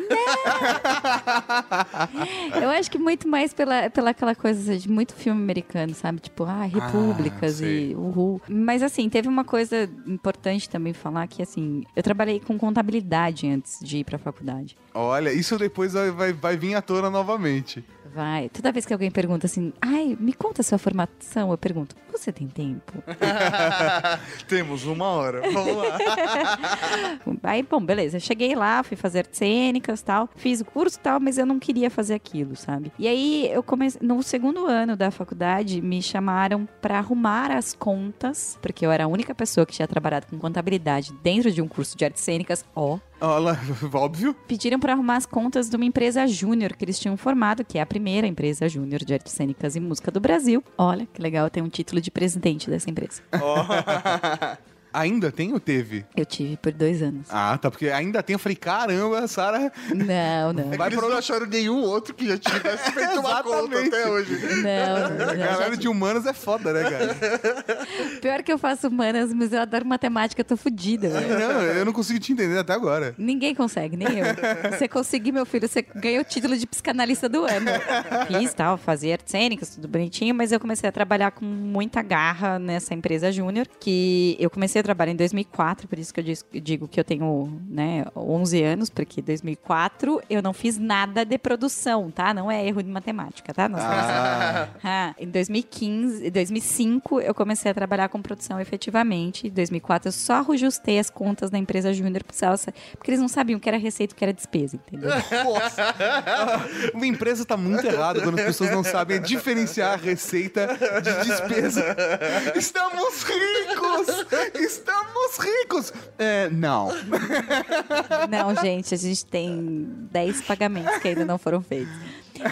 Eu acho que muito mais pela, pela aquela coisa de muito filme americano, sabe? Tipo, ah, repúblicas sei. e uhul. Mas assim, teve uma coisa importante também falar que assim, eu trabalhei com contabilidade antes de ir pra faculdade. Olha, isso depois vai, vai, vai vir à tona novamente. Vai. Toda vez que alguém pergunta assim, ai, me conta a sua formação, eu pergunto, você tem tempo? Temos uma hora. Vamos lá. Aí, bom, beleza. Cheguei lá, fui fazer artes cênicas tal. Fiz o curso tal, mas eu não queria fazer aquilo, sabe? E aí, eu comecei. No segundo ano da faculdade, me chamaram pra arrumar as contas, porque eu era a única pessoa que tinha trabalhado com contabilidade dentro de um curso de artes cênicas. Ó. Olha, óbvio. Pediram pra arrumar as contas de uma empresa júnior que eles tinham formado, que é a primeira empresa júnior de artes cênicas e música do Brasil. Olha, que legal, tem um título de presidente dessa empresa. Ainda tem ou teve? Eu tive por dois anos. Ah, tá, porque ainda tem. Eu falei, caramba, a Sara. Não, não. Vai eles pro- não acharam nenhum outro que já tivesse feito uma conta até hoje. Não, não, A galera de humanas é foda, né, cara? Pior que eu faço humanas, mas eu adoro matemática, eu tô fodida. velho. Não, eu não consigo te entender até agora. Ninguém consegue, nem eu. Você conseguir, meu filho, você ganhou o título de psicanalista do ano. Fiz, tal, fazia artes cênicas, tudo bonitinho, mas eu comecei a trabalhar com muita garra nessa empresa júnior, que eu comecei a trabalhar em 2004, por isso que eu digo que eu tenho, né, 11 anos, porque em 2004 eu não fiz nada de produção, tá? Não é erro de matemática, tá? Ah, ah, em 2015, em 2005 eu comecei a trabalhar com produção efetivamente. Em 2004 eu só ajustei as contas da empresa Júnior pro Celsa, porque eles não sabiam o que era receita e o que era despesa, entendeu? uma empresa tá muito errada quando as pessoas não sabem diferenciar a receita de despesa. Estamos ricos! Estamos ricos! É, não. não, gente, a gente tem 10 pagamentos que ainda não foram feitos.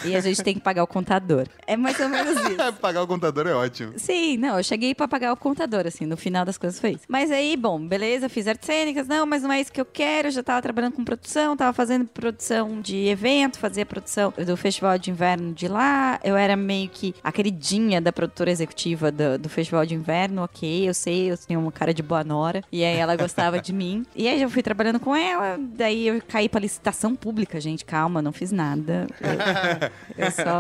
E a gente tem que pagar o contador. É mais ou menos isso. Pagar o contador é ótimo. Sim, não, eu cheguei pra pagar o contador, assim, no final das coisas foi isso. Mas aí, bom, beleza, fiz artes cênicas, não, mas não é isso que eu quero, eu já tava trabalhando com produção, tava fazendo produção de evento, fazia produção do festival de inverno de lá, eu era meio que a queridinha da produtora executiva do, do festival de inverno, ok, eu sei, eu tinha uma cara de boa nora, e aí ela gostava de mim, e aí eu fui trabalhando com ela, daí eu caí pra licitação pública, gente, calma, não fiz nada. Eu, eu só...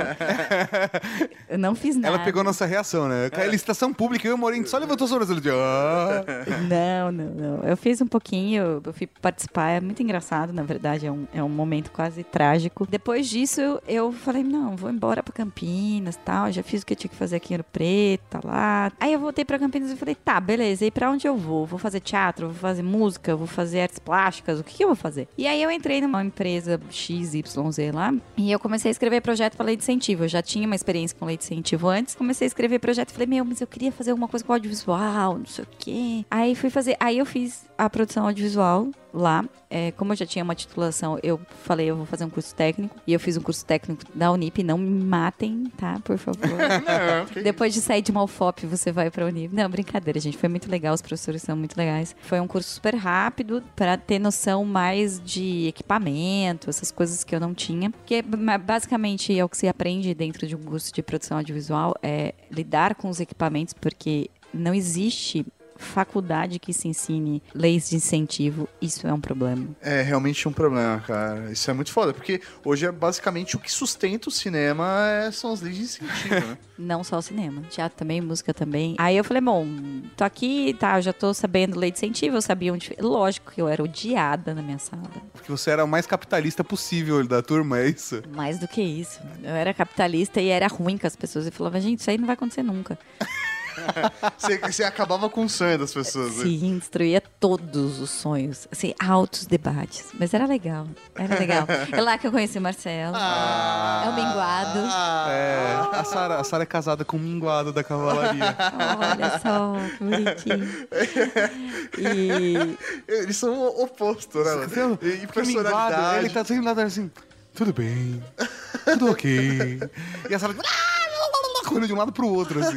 Eu não fiz nada. Ela pegou nossa reação, né? Caiu licitação pública e eu morei só levantou a sobrancelha de. Não, não, não. Eu fiz um pouquinho, eu fui participar, é muito engraçado, na verdade, é um, é um momento quase trágico. Depois disso, eu, falei, não, vou embora pra Campinas e tal, já fiz o que eu tinha que fazer aqui em Ouro Preto, tá lá. Aí eu voltei pra Campinas e falei, tá, beleza, e pra onde eu vou? Vou fazer teatro, vou fazer música, vou fazer artes plásticas, o que, que eu vou fazer? E aí eu entrei numa empresa XYZ lá, e eu comecei a escrever projeto pra lei de incentivo. Eu já tinha uma experiência com lei de incentivo antes, comecei a escrever projeto e falei, meu, mas eu queria fazer alguma coisa com audiovisual, não sei o quê. Aí fui fazer, aí eu fiz a produção audiovisual lá. É, como eu já tinha uma titulação, eu falei, eu vou fazer um curso técnico. E eu fiz um curso técnico da Unip. Não me matem, tá? Por favor. Depois de sair de uma UFOP, você vai pra Unip. Não, brincadeira, gente. Foi muito legal, os professores são muito legais. Foi um curso super rápido para ter noção mais de equipamento, essas coisas que eu não tinha. Que basicamente é o que se aprende dentro de um curso de produção audiovisual, é lidar com os equipamentos, porque não existe faculdade que se ensine leis de incentivo, isso é um problema. É realmente um problema, cara. Isso é muito foda, porque hoje é basicamente o que sustenta o cinema é- são as leis de incentivo, né? Não só o cinema, teatro também, música também. Aí eu falei, bom, tô aqui, tá, eu já tô sabendo lei de incentivo, eu sabia onde. Lógico que eu era odiada na minha sala. Porque você era o mais capitalista possível da turma, é isso? Mais do que isso. Eu era capitalista e era ruim com as pessoas. Eu falava, gente, isso aí não vai acontecer nunca. Você, você acabava com o sonho das pessoas. né? Sim, destruía todos os sonhos, assim, altos debates. Mas era legal, era legal. É lá que eu conheci o Marcelo. é o Minguado. É, a Sara, a Sara é casada com o minguado da cavalaria. Olha só, que bonitinho. E Eles são o oposto, né? E Porque o minguado, personalidade. ele tá sempre lá assim, tudo bem, tudo ok. E a Sara correndo de um lado pro outro, assim,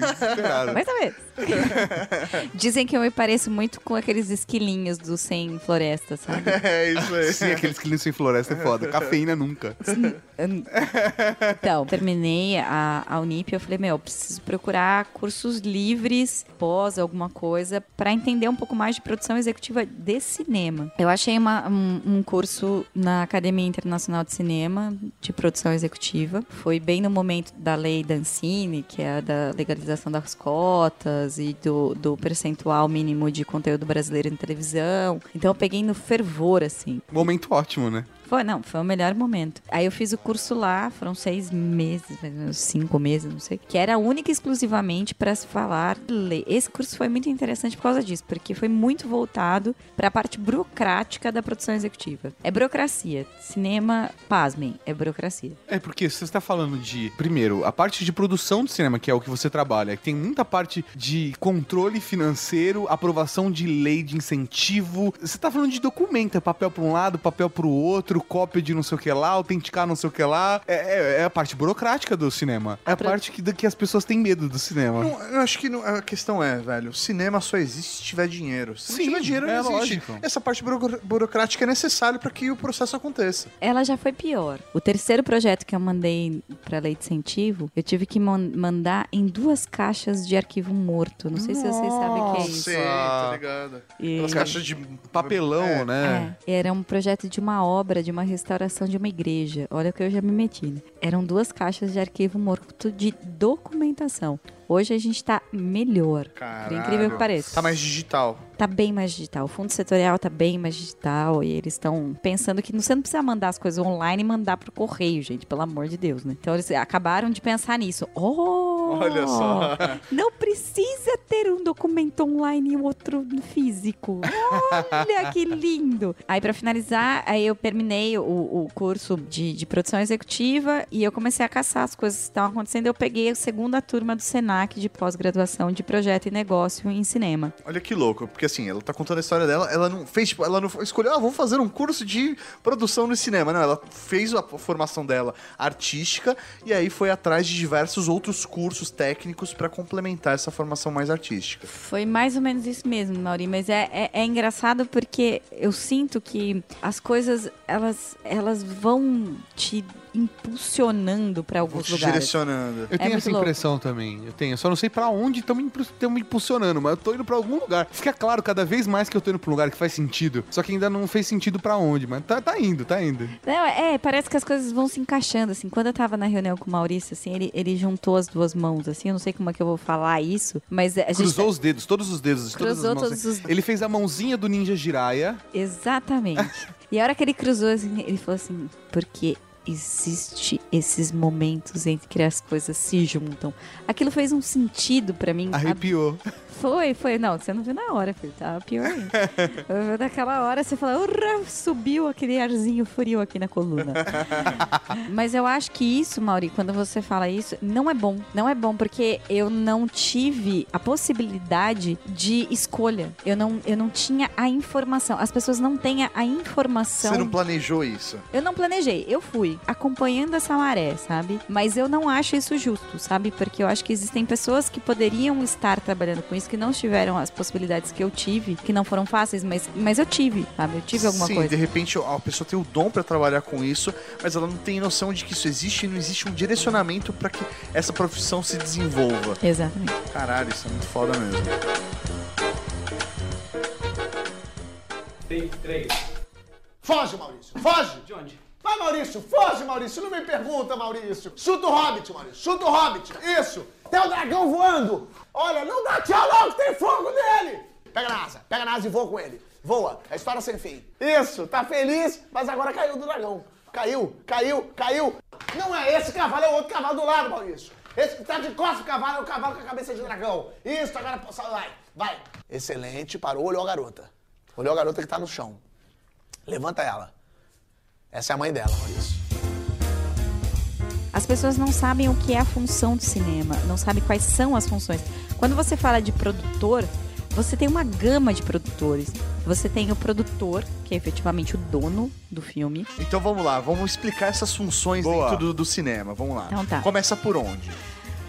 mais ou menos. Dizem que eu me pareço muito com aqueles esquilinhos do Sem Floresta, sabe? É isso aí. Sim, aqueles que sem floresta é foda. Cafeína nunca. Então, terminei a, a Unip e eu falei, meu, preciso procurar cursos livres, pós, alguma coisa, pra entender um pouco mais de produção executiva de cinema. Eu achei uma- um, um curso na Academia Internacional de Cinema de produção executiva. Foi bem no momento da lei Dancini, que é a da legalização das cotas e do, do percentual mínimo de conteúdo brasileiro em televisão. Então eu peguei no fervor, assim. Momento ótimo, né? Foi, não, foi o melhor momento. Aí eu fiz o curso lá, foram seis meses, cinco meses, não sei, que era única e exclusivamente para se falar lei. Esse curso foi muito interessante por causa disso, porque foi muito voltado para a parte burocrática da produção executiva. É burocracia. Cinema, pasmem, é burocracia. É porque você está falando de, primeiro, a parte de produção de cinema, que é o que você trabalha, que tem muita parte de controle financeiro, aprovação de lei de incentivo. Você está falando de documento, é papel para um lado, papel para o outro, cópia de não sei o que lá, autenticar não sei o que lá. É, é- é a parte burocrática do cinema. É a pro- parte que, que as pessoas têm medo do cinema. Não, eu acho que não- a questão é, velho, o cinema só existe se tiver dinheiro. Se Sim, não tiver dinheiro, é não existe. lógico. Essa parte buro- burocrática é necessária para que o processo aconteça. Ela já foi pior. O terceiro projeto que eu mandei para lei de incentivo, eu tive que man- mandar em duas caixas de arquivo morto. Não sei se vocês sabem o que é isso. Sei, tá ligado. E- Aquelas caixas de Papelão, É. né? É, era um projeto de uma obra, de uma restauração de uma igreja. Olha o que eu já me meti, né? Eram duas caixas de arquivo morto de documentação. Hoje a gente tá melhor. Caralho. incrível que pareça. Tá mais digital. Tá bem mais digital. O fundo setorial tá bem mais digital e eles estão pensando que você não precisa mandar as coisas online e mandar pro correio, gente, pelo amor de Deus, né? Então eles acabaram de pensar nisso. Oh! Olha só. Não precisa ter um documento online e outro físico. Olha que lindo! Aí pra finalizar, aí eu terminei o, o curso de, de produção executiva e eu comecei a caçar as coisas que estavam acontecendo. Eu peguei a segunda turma do De pós-graduação de projeto e negócio em cinema. Olha que louco, porque assim, ela tá contando a história dela, ela não fez, tipo, ela não escolheu, ah, vamos fazer um curso de produção no cinema. Não, ela fez a formação dela artística e aí foi atrás de diversos outros cursos técnicos pra complementar essa formação mais artística. Foi mais ou menos isso mesmo, Mauri, mas é, é, é engraçado porque eu sinto que as coisas, elas, elas vão te impulsionando pra Vou alguns te lugares. direcionando. Eu tenho muito essa louco. impressão também. Eu tenho. Eu só não sei pra onde estão me, me impulsionando, mas eu tô indo pra algum lugar. Fica claro cada vez mais que eu tô indo pra um lugar que faz sentido. Só que ainda não fez sentido pra onde, mas tá, tá indo, tá indo. Não, é, parece que as coisas vão se encaixando, assim. Quando eu tava na reunião com o Maurício, assim, ele, ele juntou as duas mãos, assim. Eu não sei como é que eu vou falar isso, mas a gente... Cruzou os dedos, todos os dedos, de todas as Cruzou mãos. todos os- Ele fez a mãozinha do Ninja Jiraiya. Exatamente. e a hora que ele cruzou, assim, ele falou assim, porque existe esses momentos entre que as coisas se juntam. Aquilo fez um sentido pra mim. Arrepiou. Foi, foi. Não, você não viu na hora, filho. Tava pior ainda. Naquela hora você fala, urra, subiu aquele arzinho frio aqui na coluna. Mas eu acho que isso, Mauri, quando você fala isso, não é bom. Não é bom, porque eu não tive a possibilidade de escolha. Eu não, eu não tinha a informação. As pessoas não têm a, a informação. Você não planejou isso. Eu não planejei, eu fui acompanhando essa maré, sabe? Mas eu não acho isso justo, sabe? Porque eu acho que existem pessoas que poderiam estar trabalhando com isso, que não tiveram as possibilidades que eu tive, que não foram fáceis, mas, mas eu tive, sabe? Eu tive alguma Sim, coisa. de repente a pessoa tem o dom pra trabalhar com isso, mas ela não tem noção de que isso existe e não existe um direcionamento pra que essa profissão se desenvolva. Exatamente. Caralho, isso é muito foda mesmo. Take 3. Foge, Maurício, foge! De onde? Vai, Maurício, foge, Maurício, não me pergunta, Maurício. Chuta o Hobbit, Maurício, chuta o Hobbit, isso. Tem o dragão voando. Olha, não dá tchau não, que tem fogo nele. Pega na asa, pega na asa e voa com ele. Voa, é história sem fim. Isso, tá feliz, mas agora caiu do dragão. Caiu, caiu, caiu. Não é esse cavalo, é o outro cavalo do lado, Maurício. Esse que tá de costas o cavalo é o cavalo com a cabeça de dragão. Isso, agora vai, vai. Excelente, parou, olhou a garota. Olhou a garota que tá no chão. Levanta ela. Essa é a mãe dela, Maurício. As pessoas não sabem o que é a função do cinema, não sabem quais são as funções. Quando você fala de produtor, você tem uma gama de produtores. Você tem o produtor, que é efetivamente o dono do filme. Então vamos lá, vamos explicar essas funções Boa. dentro do, do cinema. Vamos lá. Então tá. Começa por onde?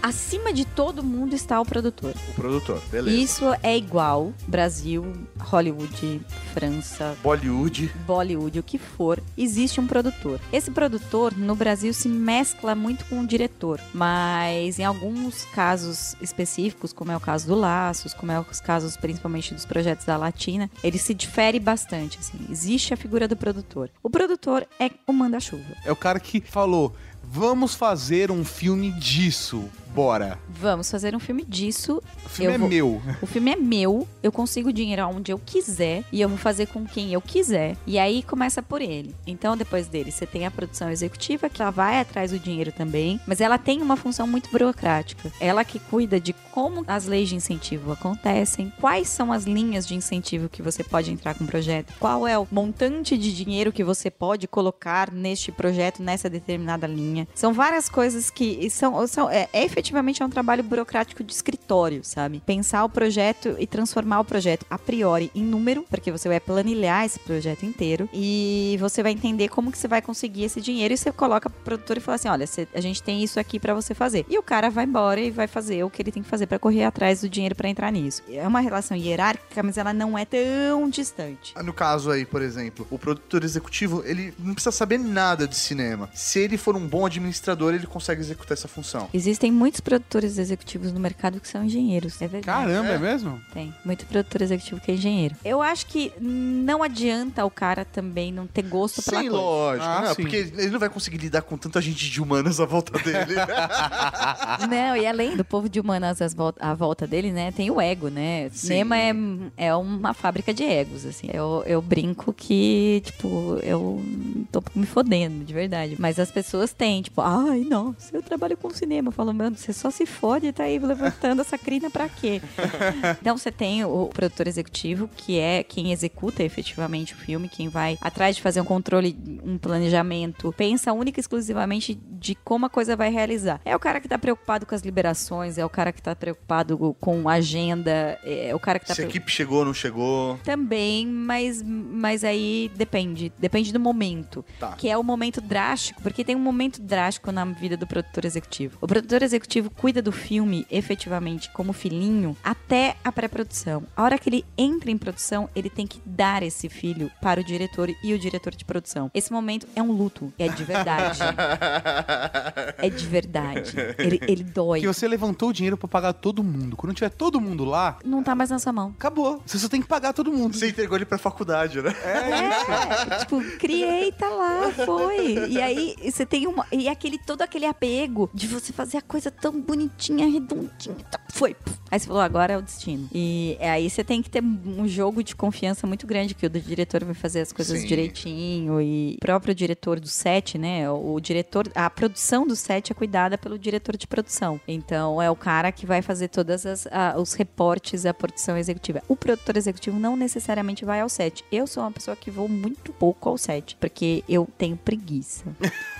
Acima de todo mundo está o produtor. O produtor, beleza. Isso é igual Brasil, Hollywood, França, Bollywood. Bollywood, o que for, existe um produtor. Esse produtor no Brasil se mescla muito com o diretor, mas em alguns casos específicos, como é o caso do Laços, como é os casos principalmente dos projetos da Latina, ele se difere bastante. Assim. Existe a figura do produtor. O produtor é o manda-chuva. É o cara que falou: vamos fazer um filme disso. Bora. Vamos fazer um filme disso. O filme Eu é vou- meu. O filme é meu, eu consigo dinheiro aonde eu quiser e eu vou fazer com quem eu quiser. E aí começa por ele. Então, depois dele, você tem a produção executiva, que ela vai atrás do dinheiro também, mas ela tem uma função muito burocrática. Ela que cuida de como as leis de incentivo acontecem, quais são as linhas de incentivo que você pode entrar com o projeto, qual é o montante de dinheiro que você pode colocar neste projeto, nessa determinada linha. São várias coisas que são, são é, é efetivamente é um trabalho burocrático de escritório, sabe? Pensar o projeto e transformar o projeto a priori em número, porque você vai planilhar esse projeto inteiro e você vai entender como que você vai conseguir esse dinheiro e você coloca pro produtor e fala assim, olha, a gente tem isso aqui pra você fazer. E o cara vai embora e vai fazer o que ele tem que fazer pra correr atrás do dinheiro pra entrar nisso. É uma relação hierárquica, mas ela não é tão distante. No caso aí, por exemplo, o produtor executivo, ele não precisa saber nada de cinema. Se ele for um bom administrador, ele consegue executar essa função. Existem muitos produtores executivos no mercado que são engenheiros, é verdade. Caramba, é, É. mesmo? Tem. Muito produtor executivo que é engenheiro. Eu acho que não adianta o cara também não ter gosto pela Sim, coisa. lógico. Ah, não, sim. Porque ele não vai conseguir lidar com tanta gente de humanas à volta dele. Não, e além do povo de humanas à volta dele, né, tem o ego, né? Cinema é, é uma fábrica de egos, assim. Eu, eu brinco que, tipo, eu tô me fodendo, de verdade. Mas as pessoas têm, tipo, ai, nossa, eu trabalho com cinema. Eu falo, mano, você só se fode e tá aí levantando essa crina pra quê? Então você tem o produtor executivo, que é quem executa efetivamente o filme, quem vai atrás de fazer um controle, um planejamento, pensa única e exclusivamente de como a coisa vai realizar. É o cara que tá preocupado com as liberações, é o cara que tá preocupado com a agenda, é o cara que tá Se a equipe chegou ou não chegou. também, mas, mas aí depende. Depende do momento. Tá. Que é o momento drástico, porque tem um momento drástico na vida do produtor executivo. O produtor executivo cuida do filme efetivamente como filhinho até a pré-produção. A hora que ele entra em produção, ele tem que dar esse filho para o diretor e o diretor de produção. Esse momento é um luto. É de verdade. é de verdade. Ele, ele dói. Que você levantou o dinheiro pra pagar todo mundo. Quando tiver todo mundo lá, Não tá mais na sua mão. acabou. Você só tem que pagar todo mundo. Você entregou ele pra faculdade, né? É, tipo, criei, tá lá, foi. E aí você tem uma. E aquele, todo aquele apego de você fazer a coisa tão bonitinha, redondinha. Tá, foi. Aí você falou, agora é o destino. E é, aí você tem que ter um jogo de confiança muito grande, que o diretor vai fazer as coisas Sim. direitinho. E o próprio diretor do set, né? O diretor. A produção do set é cuidada pelo diretor de produção. Então é o cara que vai fazer todas as a- os reportes à produção executiva. O produtor executivo não necessariamente vai ao set. Eu sou uma pessoa que vou muito pouco ao set, porque eu tenho preguiça.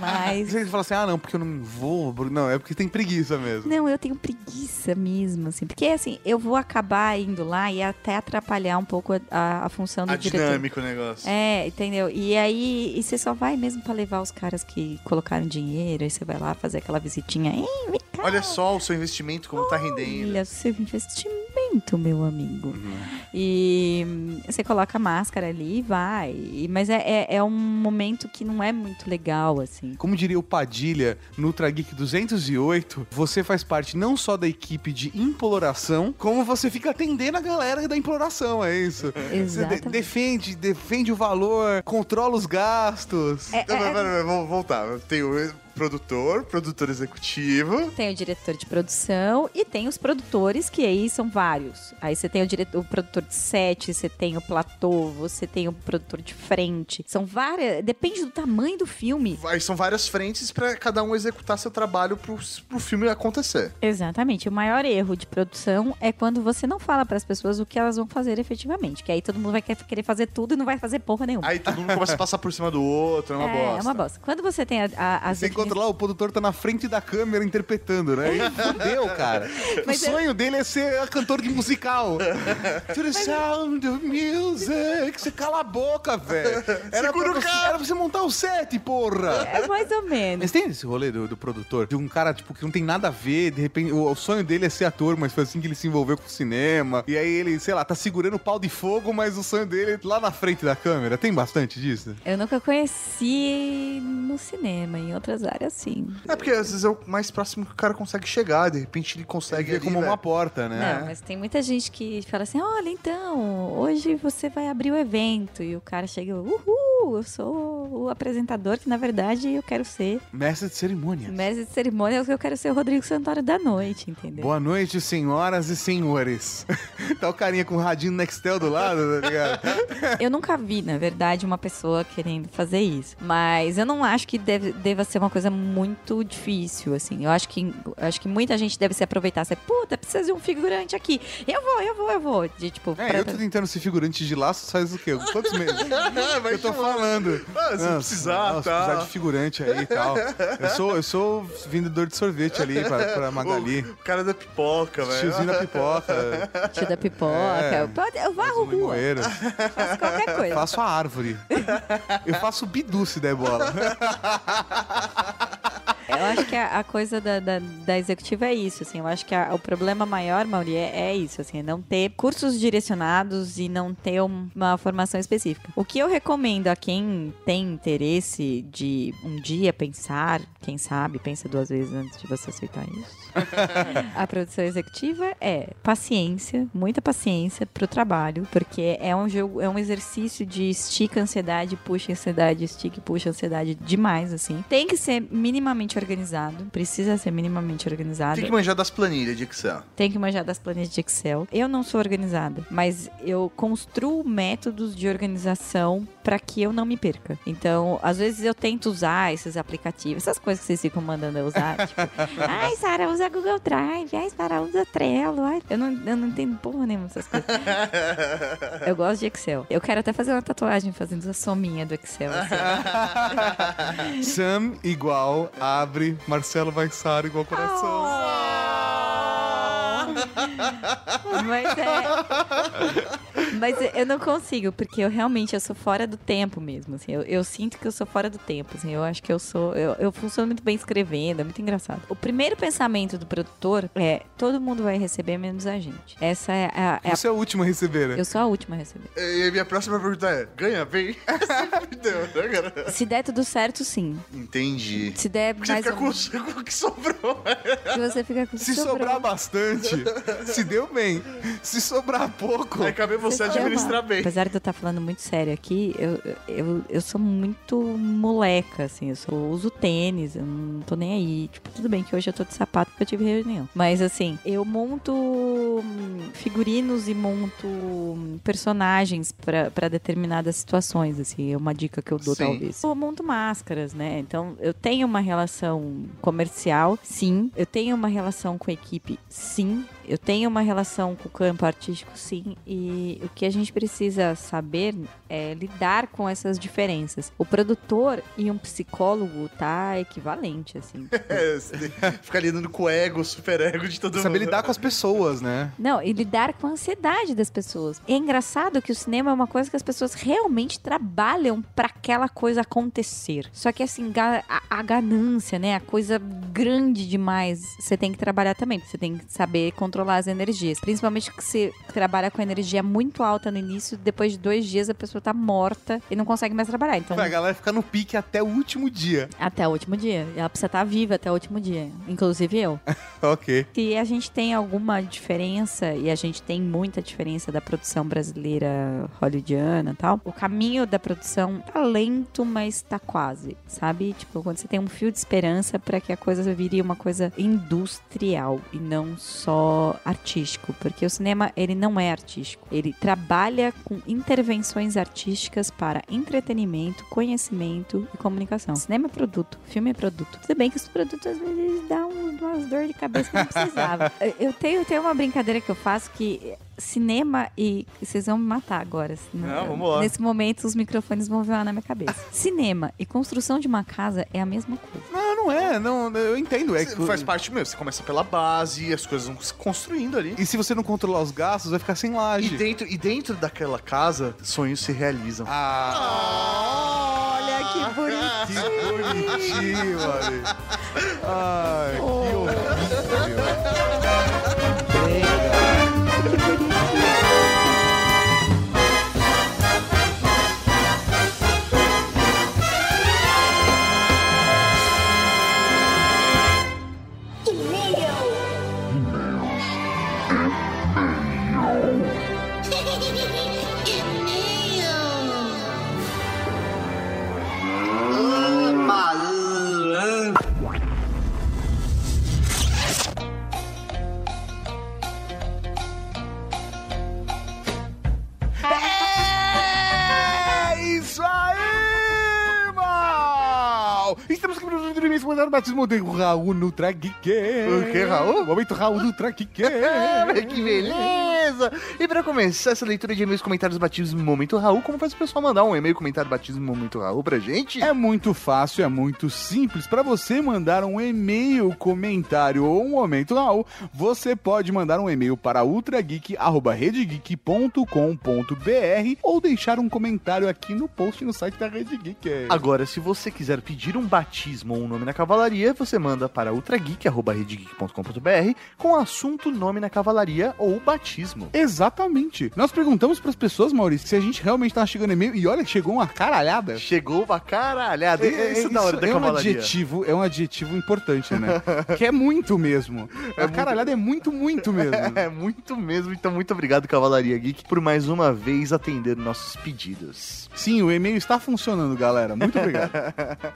Mas Você fala assim, ah, não, porque eu não vou. Não, é porque tem preguiça mesmo. não, eu tenho preguiça mesmo, assim. Porque, assim, eu vou acabar indo lá e até atrapalhar um pouco a, a função do A diretor. dinâmica o negócio. É, entendeu? E aí, e você só vai mesmo pra levar os caras que colocaram dinheiro, aí você vai lá fazer aquela visitinha. Ei, vem cá, Olha só o seu investimento como tá rendendo. Olha, seu investimento, meu amigo. Uhum. E hum, você coloca a máscara ali e vai. E- Mas é, é, é um momento que não é muito legal, assim. Como diria o Padilha no Ultra Geek 208, você faz parte não só da equipe de imploração, como você fica atendendo a galera da imploração, é isso. Você de- Exatamente. defende, defende o valor, controla os gastos. É, é- pera, vamos voltar. Tenho- produtor, produtor executivo. Tem o diretor de produção e tem os produtores, que aí são vários. Aí você tem o, diretor, o produtor de set, você tem o platô, você tem o produtor de frente. São várias. Depende do tamanho do filme. Aí são várias frentes pra cada um executar seu trabalho pro, pro filme acontecer. Exatamente. O maior erro de produção é quando você não fala pras pessoas o que elas vão fazer efetivamente. Que aí todo mundo vai quer- querer fazer tudo e não vai fazer porra nenhuma. Aí todo mundo começa a passar por cima do outro, é uma é, bosta. é uma bosta. Quando você tem a, a, as Encontra lá, o produtor tá na frente da câmera interpretando, né? E fudeu, cara. Mas o é- sonho dele é ser cantor de musical. To the sound of music. Você cala a boca, velho. Era, Segura pra o você, cara. era pra você montar o set, porra. É mais ou menos. Mas tem esse rolê do, do produtor, de um cara, tipo, que não tem nada a ver, de repente, o, o sonho dele é ser ator, mas foi assim que ele se envolveu com o cinema. E aí ele, sei lá, tá segurando o pau de fogo, mas o sonho dele é lá na frente da câmera. Tem bastante disso? Eu nunca conheci no cinema, em outras áreas sim. É porque às vezes é o mais próximo que o cara consegue chegar, de repente ele consegue É ali, como né? uma porta, né? Não, mas tem muita gente que fala assim: olha, então, hoje você vai abrir o evento. E o cara chega, uhul, eu sou o apresentador, que na verdade eu quero ser. Mestre de cerimônia. Mestre de cerimônia, eu quero ser o Rodrigo Santoro da noite, entendeu? Boa noite, senhoras e senhores. tá o carinha com o radinho Nextel do lado, tá ligado? Eu nunca vi, na verdade, uma pessoa querendo fazer isso. Mas eu não acho que deve, deva ser uma coisa muito difícil, assim. Eu acho que, eu acho que muita gente deve se aproveitar. Você, puta, precisa de um figurante aqui. Eu vou, eu vou, eu vou. De, tipo, É, pra- eu tô tentando ser figurante de laço faz o quê? Quantos meses? Vai eu tô chamando. falando. Ah, se Não, precisar, não, se tá. precisar de figurante aí e tal. Eu sou, eu sou vendedor de sorvete ali pra, pra Magali. O cara da pipoca, velho. Tiozinho da pipoca. tio da pipoca. É. Pode, eu varro rua. Faço qualquer coisa. Faço a árvore. Eu faço bidu se der bola. Eu acho que a, a coisa da, da, da executiva é isso, assim. Eu acho que a- o problema maior, Mauri, é, é isso, assim. É não ter cursos direcionados e não ter um- uma formação específica. O que eu recomendo a quem tem interesse de um dia pensar, quem sabe, pensa duas vezes antes de você aceitar isso. a produção executiva é paciência, muita paciência pro trabalho, porque é um jogo, é um exercício de estica ansiedade, puxa ansiedade, estica e puxa ansiedade demais, assim. Tem que ser minimamente organizado, precisa ser minimamente organizado. Tem que manjar das planilhas de Excel. Tem que manjar das planilhas de Excel. Eu não sou organizada, mas eu construo métodos de organização para que eu não me perca. Então, às vezes eu tento usar esses aplicativos, essas coisas que vocês ficam mandando eu usar. tipo, ai, Sara, usa Google Drive. Ai, Sara, usa Trello. Ai, eu, não, eu não entendo porra nenhuma dessas coisas. Eu gosto de Excel. Eu quero até fazer uma tatuagem fazendo a sominha do Excel. assim. Sam igual, abre, Marcelo vai Sara igual coração. Mas é. Mas eu não consigo, porque eu realmente eu sou fora do tempo mesmo. Assim, eu, eu sinto que eu sou fora do tempo. Assim, eu acho que eu sou. Eu, eu funciono muito bem escrevendo, é muito engraçado. O primeiro pensamento do produtor é: todo mundo vai receber menos a gente. Essa é a. é a- Você é o último a receber, né? eu sou a última a receber. E a minha próxima pergunta é: ganha bem? Deu, né, cara? Se der tudo certo, sim. Entendi. Se der Porque você mais fica ou com, o que sobrou. Se você fica com Se sobrou. sobrar bastante, se deu bem. Se sobrar pouco, Vai caber você Administrar bem. Apesar de eu estar falando muito sério aqui, eu, eu, eu sou muito moleca, assim. Eu sou, uso tênis, eu não tô nem aí. Tipo, tudo bem que hoje eu tô de sapato porque eu tive reunião. Mas, assim, eu monto hum, figurinos e monto hum, personagens pra pra determinadas situações, assim. É uma dica que eu dou, Sim. talvez. Eu monto máscaras, né? Então, eu tenho uma relação comercial, sim. Eu tenho uma relação com a equipe, sim. Eu tenho uma relação com o campo artístico, sim. E o que a gente precisa saber é lidar com essas diferenças. O produtor e um psicólogo tá equivalente, assim. É, você tem- fica lidando com o ego, o super ego de todo mundo. saber lidar com as pessoas, né? Não, e lidar com a ansiedade das pessoas. É engraçado que o cinema é uma coisa que as pessoas realmente trabalham pra aquela coisa acontecer. Só que assim, a, a ganância, né? A coisa grande demais, você tem que trabalhar também. Você tem que saber controlar controlar as energias. Principalmente que você trabalha com energia muito alta no início, depois de dois dias a pessoa tá morta e não consegue mais trabalhar. Então, A galera fica no pique até o último dia. até o último dia. Ela precisa estar viva até o último dia. Inclusive eu. ok. Se a gente tem alguma diferença, e a gente tem muita diferença da produção brasileira hollywoodiana e tal, o caminho da produção tá lento, mas tá quase, sabe? Tipo, quando você tem um fio de esperança para que a coisa vire uma coisa industrial e não só artístico, porque o cinema, ele não é artístico. Ele trabalha com intervenções artísticas para entretenimento, conhecimento e comunicação. Cinema é produto, filme é produto. Tudo bem que os produtos às vezes dão umas dor de cabeça que não precisava. Eu tenho, tenho uma brincadeira que eu faço que cinema e vocês vão me matar agora. Não, vamos lá. Nesse momento os microfones vão voar na minha cabeça. cinema e construção de uma casa é a mesma coisa. Não, não é. Não, eu entendo. É que- Faz parte mesmo. Você começa pela base, as coisas vão se construindo ali. E se você não controlar os gastos, vai ficar sem E laje. dentro, e dentro daquela casa, sonhos se realizam. Ah, olha que bonitinho. Que bonitinho, mano. Ai, que horrível. Aqui para o imenso mandar o batismo de Raul no Trageek. O quê, Raul? Momento Raul no Trageek. que beleza! E pra começar essa leitura de e-mails, comentários batidos no Momento Raul, como faz o pessoal mandar um e-mail, comentário batido no Momento Raul pra gente? É muito fácil, é muito simples. Para você mandar um e-mail, comentário ou um momento Raul, você pode mandar um e-mail para ultrageek@redegeek.com.br ou deixar um comentário aqui no post no site da Rede Geek. Agora, se você quiser pedir um batismo ou um nome na cavalaria, você manda para ultrageek.redgeek.com.br com o assunto nome na cavalaria ou batismo. Exatamente. Nós perguntamos para as pessoas, Maurício, se a gente realmente tava chegando e-mail e olha, chegou uma caralhada. Chegou pra caralhada. Isso, é da hora da é um cavalaria. adjetivo, é um adjetivo importante, né? que é muito mesmo. a caralhada é muito, muito mesmo. É muito mesmo, então muito obrigado, Cavalaria Geek, por mais uma vez atender nossos pedidos. Sim, o e-mail está funcionando, galera. Muito obrigado.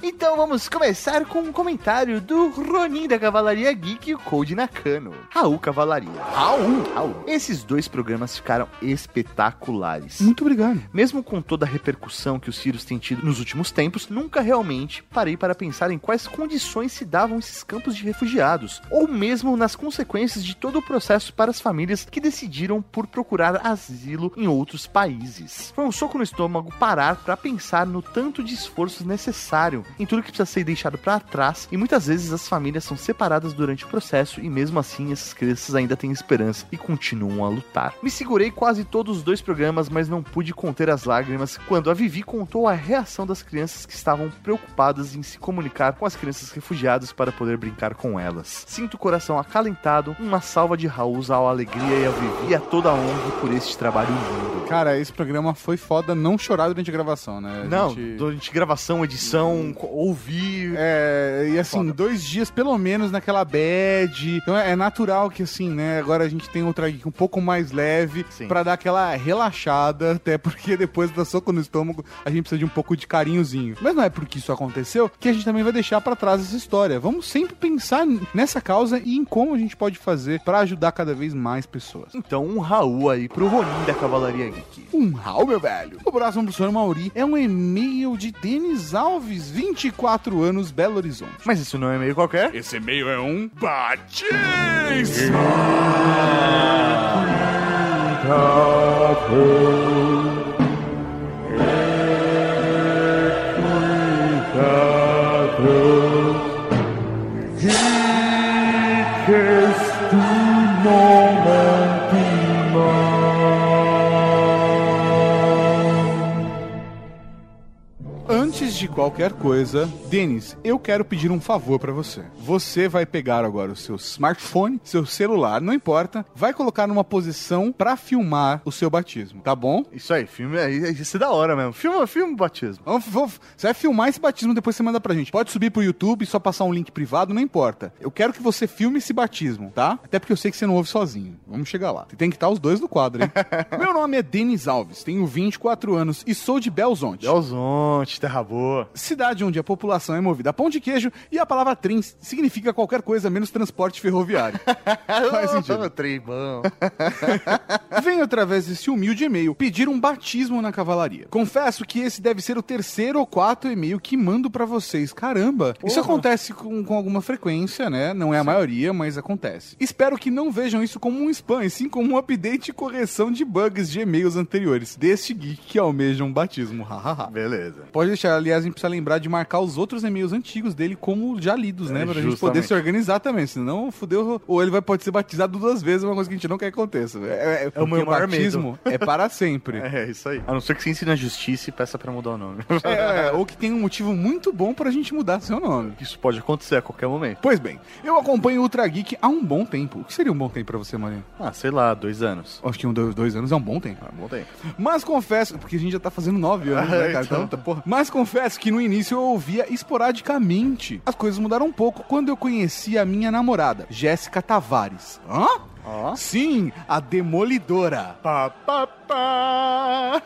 Então vamos começar com um comentário do Ronin da Cavalaria Geek e o Code Nakano. Raul Cavalaria. Raul, Raul. Esses dois programas ficaram espetaculares. muito obrigado. Mesmo com toda a repercussão que os Sirius têm tido nos últimos tempos, nunca realmente parei para pensar em quais condições se davam esses campos de refugiados, ou mesmo nas consequências de todo o processo para as famílias que decidiram por procurar asilo em outros países. Foi um soco no estômago parar para pensar no tanto de esforço necessário em tudo que precisa ser deixado para trás, e muitas vezes as famílias são separadas durante o processo e mesmo assim essas crianças ainda têm esperança e continuam a lutar. Me segurei quase todos os dois programas, mas não pude conter as lágrimas quando a Vivi contou a reação das crianças que estavam preocupadas em se comunicar com as crianças refugiadas para poder brincar com elas. Sinto o coração acalentado, uma salva de Raul ao Alegria e a Vivi e a toda a ONG por este trabalho lindo. Cara, esse programa foi foda não chorar durante a gravação, né? A Não, gente- durante gravação, edição, ouvir. É, e assim, Foda. dois dias pelo menos naquela bad. Então é natural que assim, né? Agora a gente tem outra geek um pouco mais leve pra dar aquela relaxada, até porque depois da soco no estômago a gente precisa de um pouco de carinhozinho. Mas não é porque isso aconteceu que a gente também vai deixar pra trás essa história. Vamos sempre pensar nessa causa e em como a gente pode fazer pra ajudar cada vez mais pessoas. Então, um Raul aí pro Ronin da Cavalaria Geek. Um rau, meu velho. O próximo pro senhor Mauri é um e-mail de Denis Alves, 24 anos, Belo Horizonte. Mas isso não é meio qualquer? Esse e-mail é um batismo. Antes de qualquer coisa, Denis, eu quero pedir um favor pra você. Você vai pegar agora o seu smartphone, seu celular, não importa, vai colocar numa posição pra filmar o seu batismo, tá bom? Isso aí, filme é isso é da hora mesmo. Filma, filma o batismo. Vamos- vamos- Você vai filmar esse batismo, depois você manda pra gente. Pode subir pro YouTube, só passar um link privado, não importa. Eu quero que você filme esse batismo, tá? Até porque eu sei que você não ouve sozinho. Vamos chegar lá. Tem que estar os dois no quadro, hein? Meu nome é Denis Alves, tenho 24 anos e sou de Belzonte. Belzonte, terra boa. Cidade onde a população é movida a pão de queijo e a palavra trem significa qualquer coisa menos transporte ferroviário. Faz sentido. Trem bom. Venho através desse humilde e-mail pedir um batismo na cavalaria. Confesso que esse deve ser o terceiro ou quarto e-mail que mando pra vocês. Caramba! Isso acontece com, com alguma frequência, né? Não é a maioria, mas acontece. Espero que não vejam isso como um spam, e sim como um update e correção de bugs de e-mails anteriores deste geek que almeja um batismo. Hahaha. Beleza. Pode deixar, aliás, a gente precisa lembrar de marcar os outros e-mails antigos dele como já lidos, né? É, pra gente justamente. poder se organizar também, senão fudeu. Ou ele vai pode ser batizado duas vezes, uma coisa que a gente não quer que aconteça. É, É o meu maior batismo é para sempre. É, isso aí. A não ser que você ensine a justiça e peça pra mudar o nome. É, ou que tem um motivo muito bom pra gente mudar seu nome. Isso pode acontecer a qualquer momento. Pois bem, eu acompanho o Ultra Geek há um bom tempo. O que seria um bom tempo pra você, Marinho? Ah, sei lá, dois anos. Acho que um, dois, dois anos é um bom tempo. Ah, bom tempo. Mas confesso, porque a gente já tá fazendo nove anos, né, cara? Então. Então, tá, porra. Mas confesso que no início eu ouvia esporadicamente. As coisas mudaram um pouco quando eu conheci a minha namorada, Jéssica Tavares. Hã? Ó. Sim, a Demolidora. Pá, pá, pá.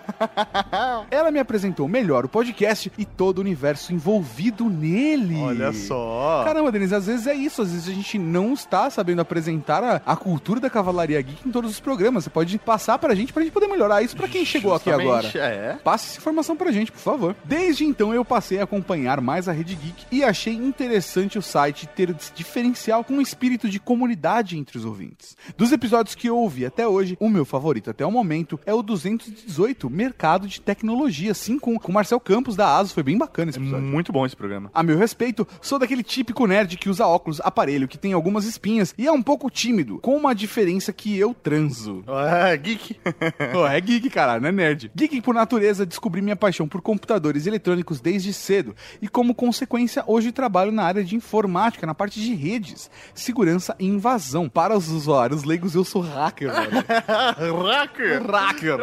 Ela me apresentou melhor o podcast e todo o universo envolvido nele. Olha só. Caramba, Denise, às vezes é isso. Às vezes a gente não está sabendo apresentar a, a cultura da Cavalaria Geek em todos os programas. Você pode passar pra gente pra gente poder melhorar isso pra quem chegou aqui agora. Justamente, É. Passe essa informação pra gente, por favor. Desde então eu passei a acompanhar mais a Rede Geek e achei interessante o site ter esse diferencial com um espírito de comunidade entre os ouvintes. Dos episódios que eu ouvi até hoje, o meu favorito até o momento é o 218, Mercado de Tecnologia, sim, com o Marcel Campos da ASUS. Foi bem bacana esse episódio. Muito bom esse programa. A meu respeito, sou daquele típico nerd que usa óculos, aparelho, que tem algumas espinhas e é um pouco tímido, com uma diferença que eu transo. É, geek. Pô, é geek, cara, não é nerd. Geek por natureza, descobri minha paixão por computadores eletrônicos desde cedo e, como consequência, hoje trabalho na área de informática, na parte de redes, segurança e invasão. Para os usuários leigos, eu sou hacker, mano. Hacker. hacker.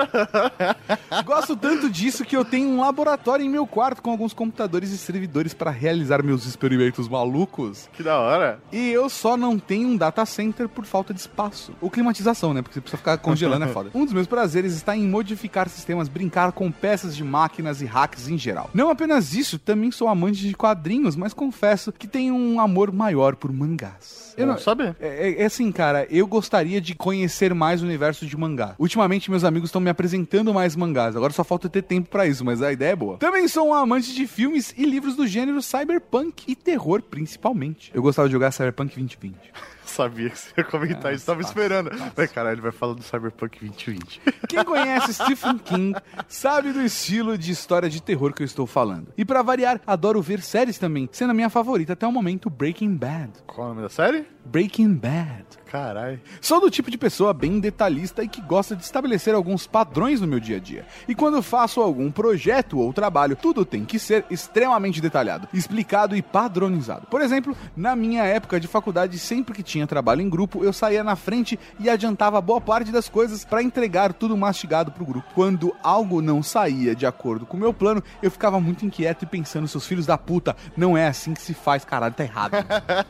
Gosto tanto disso que eu tenho um laboratório em meu quarto com alguns computadores e servidores para realizar meus experimentos malucos. Que da hora. E eu só não tenho um data center por falta de espaço. Ou climatização, né? Porque você precisa ficar congelando é foda. Um dos meus prazeres está em modificar sistemas, brincar com peças de máquinas e hacks em geral. Não apenas isso, também sou amante de quadrinhos, mas confesso que tenho um amor maior por mangás. Eu Bom não, saber. é, é- é assim, cara, eu gostaria de conhecer mais o universo de mangá. Ultimamente, meus amigos estão me apresentando mais mangás. Agora só falta ter tempo pra isso, mas a ideia é boa. Também sou um amante de filmes e livros do gênero cyberpunk e terror, principalmente. Eu gostava de jogar Cyberpunk 2020. Sabia que você ia comentar isso. Tava esperando. Mas, caralho, ele vai falar do Cyberpunk 2020. Quem conhece Stephen King sabe do estilo de história de terror que eu estou falando. E pra variar, adoro ver séries também, sendo a minha favorita até o momento Breaking Bad. Qual é o nome da série? Breaking Bad. Caralho. Sou do tipo de pessoa bem detalhista e que gosta de estabelecer alguns padrões no meu dia a dia. E quando faço algum projeto ou trabalho, tudo tem que ser extremamente detalhado, explicado e padronizado. Por exemplo, na minha época de faculdade, sempre que tinha trabalho em grupo, eu saía na frente e adiantava boa parte das coisas para entregar tudo mastigado pro grupo. Quando algo não saía de acordo com o meu plano, eu ficava muito inquieto e pensando, seus filhos da puta, não é assim que se faz, caralho, tá errado.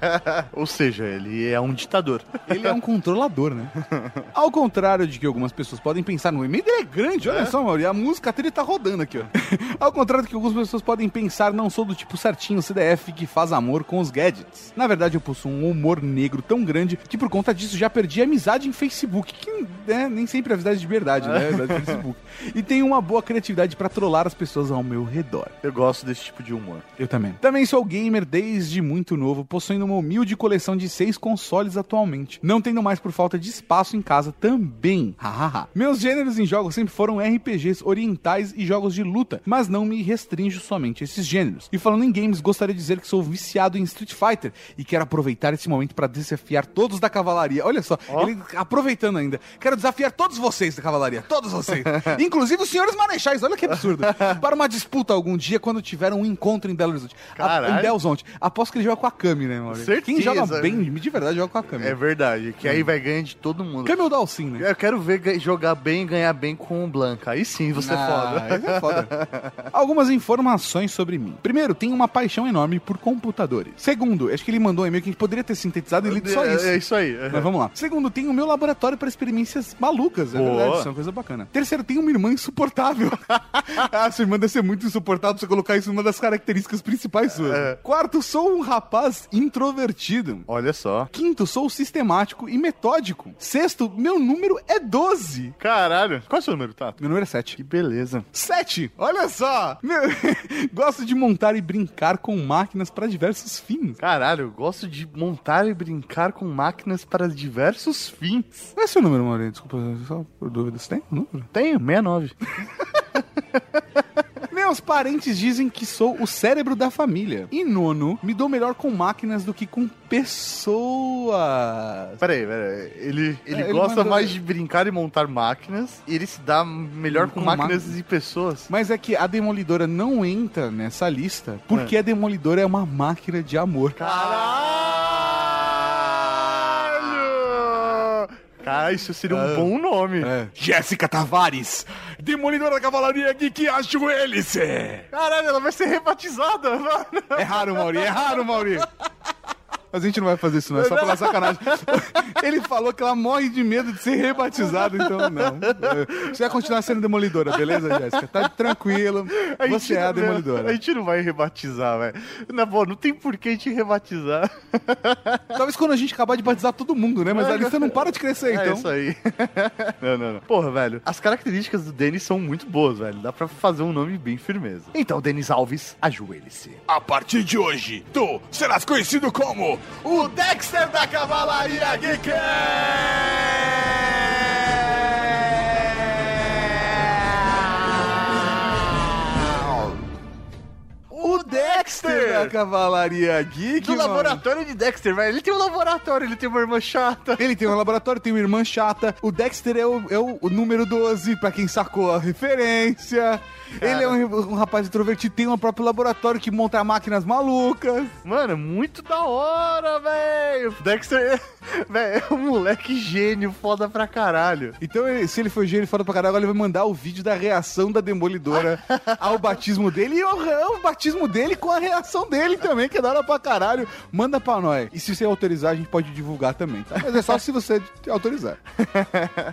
Ou seja, ele é um ditador. Ele é um controlador, né? Ao contrário de que algumas pessoas podem pensar, no e-mail dele é grande, olha só, mano, e a música dele tá rodando aqui, ó. Ao contrário do que algumas pessoas podem pensar, não sou do tipo certinho CDF que faz amor com os gadgets. Na verdade, eu possuo um humor negro tão grande que por conta disso já perdi amizade em Facebook, que né, nem sempre é amizade de verdade, né? Amizade de Facebook. E tenho uma boa criatividade pra trollar as pessoas ao meu redor. Eu gosto desse tipo de humor. Eu também. Também sou gamer desde muito novo, possuindo uma humilde coleção de seis consoles atualmente. não tendo mais por falta de espaço em casa também. Hahaha. Meus gêneros em jogos sempre foram RPGs orientais e jogos de luta, mas não me restringo somente a esses gêneros. E falando em games, gostaria de dizer que sou viciado em Street Fighter e quero aproveitar esse momento para desafiar todos da cavalaria. Olha só, ele aproveitando ainda. Quero desafiar todos vocês da cavalaria, todos vocês. Inclusive os senhores marechais, olha que absurdo. para uma disputa algum dia quando tiver um encontro em Belo Horizonte. A- Caralho. em Belo Horizonte. Aposto que ele joga com a Kami, né, Mauro? Certeza. Quem joga bem, de verdade, joga com a Kami. É verdade, que aí vai ganhar de todo mundo. Kami ou Dalsin, né? Eu quero ver ga- jogar bem e ganhar bem com o Blanca. Aí sim você é Ah, foda. esse é foda. Algumas informações sobre mim. Primeiro, tenho uma paixão enorme por computadores. Segundo, acho que ele mandou um e-mail que a gente poderia ter sintetizado e lido só isso. É, é isso aí. Mas vamos lá. Segundo, tenho o meu laboratório para experiências malucas. É Boa. verdade, isso é uma coisa bacana. Terceiro, tenho uma irmã insuportável. ah, sua irmã deve ser muito insuportável você colocar isso numa das características principais suas. É. Quarto, sou um rapaz introvertido. Olha só. Quinto, sou sistemático e metódico. Sexto, meu número é 12. Caralho. Qual é o seu número, Tato? Meu número é 7. Que beleza. 7. Olha só. Meu- Gosto de montar e brincar com máquinas para diversos fins. Caralho, eu gosto de montar e brincar com máquinas para diversos fins. Qual é seu número, Maurício? Desculpa, só por dúvida. Você tem um número? Tenho, 69. Meus parentes dizem que sou o cérebro da família. E nono, me dou melhor com máquinas do que com pessoas. Peraí, peraí. Ele, ele É, ele gosta mandou- mais de brincar e montar máquinas. E ele se dá melhor com, Com máquinas e pessoas. Mas é que a Demolidora não entra nessa lista porque a Demolidora é uma máquina de amor. Caralho! Cara, isso seria um É. bom nome. É. Jéssica Tavares, Demolidora da Cavalaria Geek Hélice. Caralho, ela vai ser rebatizada, mano. É raro, Mauri, é raro, Mauri. Mas a gente não vai fazer isso, não. É só pela sacanagem. Ele falou que ela morre de medo de ser rebatizada, então não. É, Você vai continuar sendo demolidora, beleza, Jéssica? Tá tranquilo. Você é a demolidora. A gente não vai rebatizar, velho. Na boa, não tem por que a gente rebatizar. Talvez quando a gente acabar de batizar todo mundo, né? Mas a lista não para de crescer, É então. isso aí. não, não, não. Porra, velho, as características do Denis são muito boas, velho. Dá pra fazer um nome bem firmeza. Então, Denis Alves, ajoelhe-se. A partir de hoje, tu serás conhecido como O Dexter da Cavalaria Geek! Dexter da Cavalaria Geek, Do mano. laboratório de Dexter, velho. Ele tem um laboratório, ele tem uma irmã chata. Ele tem um laboratório, tem uma irmã chata. O Dexter é o, é o, número 12, pra quem sacou a referência. Ele é um, um rapaz introvertido, tem um próprio laboratório que monta máquinas malucas. Mano, muito da hora, velho. Dexter, velho, é um moleque gênio, foda pra caralho. Então, ele- se ele for gênio fora pra caralho, agora ele vai mandar o vídeo da reação da Demolidora ao batismo dele. E o, o batismo dele com a reação dele também, que é da hora pra caralho. Manda pra nós. E se você autorizar, a gente pode divulgar também, tá? Mas é só se você autorizar.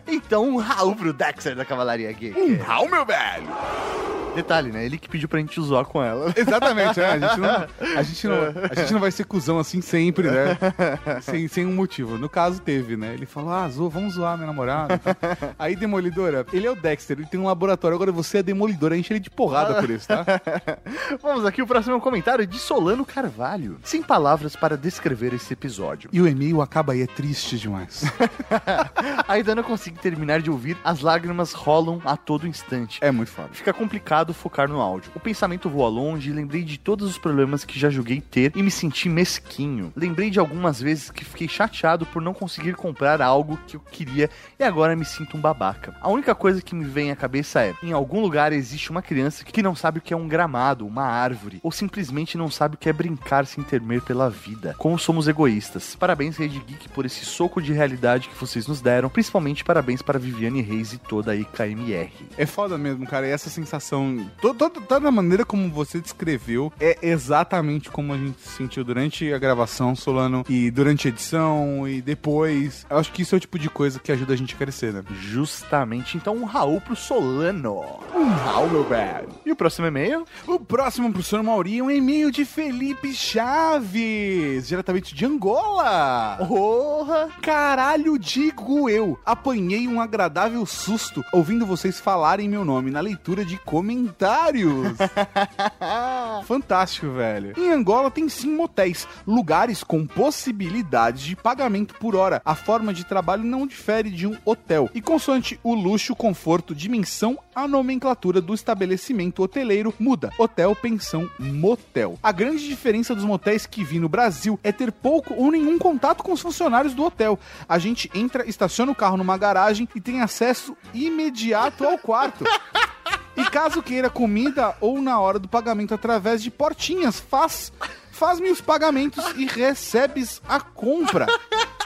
Então, um Raul pro Dexter da Cavalaria Gay. Um Raul, meu velho. Detalhe, né? Ele que pediu pra gente zoar com ela. Exatamente, é. A gente, não, a, gente não, a gente não vai ser cuzão assim sempre, né? Sem, sem um motivo. No caso, teve, né? Ele falou, ah, zoa, vamos zoar minha namorada. Aí, Demolidora, ele é o Dexter, ele tem um laboratório. Agora você é Demolidora, enche ele de porrada por isso, tá? Vamos aqui, o próximo é um comentário de Solano Carvalho. Sem palavras para descrever esse episódio. E o e-mail acaba aí, é triste demais. Ainda não consigo terminar de ouvir, as lágrimas rolam a todo instante. É muito foda. Fica complicado focar no áudio. O pensamento voa longe e lembrei de todos os problemas que já julguei ter e me senti mesquinho. Lembrei de algumas vezes que fiquei chateado por não conseguir comprar algo que eu queria e agora me sinto um babaca. A única coisa que me vem à cabeça é: em algum lugar existe uma criança que não sabe o que é um gramado, uma árvore, ou simplesmente não sabe o que é brincar sem temer pela vida. Como somos egoístas. Parabéns, Rede Geek, por esse soco de realidade que vocês nos deram. Principalmente parabéns para Viviane Reis e toda a IKMR. É foda mesmo, cara. E essa sensação. to- to- Toda a maneira como você descreveu é exatamente como a gente se sentiu durante a gravação, Solano, e durante a edição, e depois. Eu acho que isso é o tipo de coisa que ajuda a gente a crescer, né? Justamente. Então, um Raul pro Solano. Um Raul, meu velho. E o próximo e-mail? O próximo pro senhor Mauri um e-mail de Felipe Chaves, diretamente de Angola. Porra! Caralho, digo eu. Apanhei um agradável susto ouvindo vocês falarem meu nome na leitura de voluntários. Fantástico, velho. Em Angola tem sim motéis, lugares com possibilidades de pagamento por hora. A forma de trabalho não difere de um hotel. E consoante o luxo, conforto, dimensão, a nomenclatura do estabelecimento hoteleiro muda. Hotel, pensão, motel. A grande diferença dos motéis que vi no Brasil é ter pouco ou nenhum contato com os funcionários do hotel. A gente entra, estaciona o carro numa garagem e tem acesso imediato ao quarto. E caso queira comida ou na hora do pagamento através de portinhas, faz faz-me os pagamentos e recebes a compra.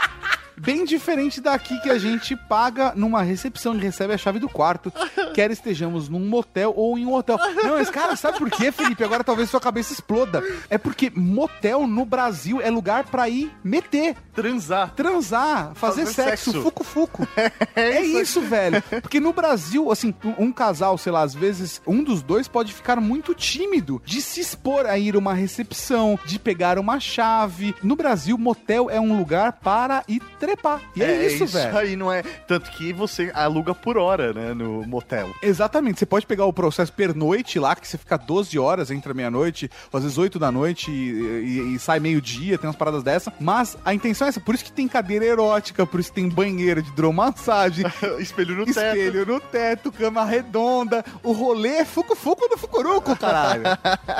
Bem diferente daqui que a gente paga numa recepção e recebe a chave do quarto, quer estejamos num motel ou em um hotel. Não, mas cara, sabe por quê, Felipe? Agora talvez sua cabeça exploda. É porque motel no Brasil é lugar pra ir meter, Transar. transar, fazer, Fazer sexo, fuco-fuco. É isso, velho. Porque no Brasil, assim, um um casal, sei lá, às vezes um dos dois pode ficar muito tímido de se expor a ir a uma recepção, de pegar uma chave. No Brasil, motel é um lugar para ir trepar. E é, isso, velho. aí, não é? Tanto que você aluga por hora, né, no motel. Exatamente, você pode pegar o processo pernoite lá, que você fica 12 horas entre a meia-noite, às vezes 8 da noite e, e- e sai meio-dia, tem umas paradas dessa. Mas a intenção é essa, por isso que tem cadeira erótica, por isso que tem banheiro de hidromassagem, Espelho no teto. espelho no teto, cama redonda. O rolê é fuco-fuco do fucuruco, caralho.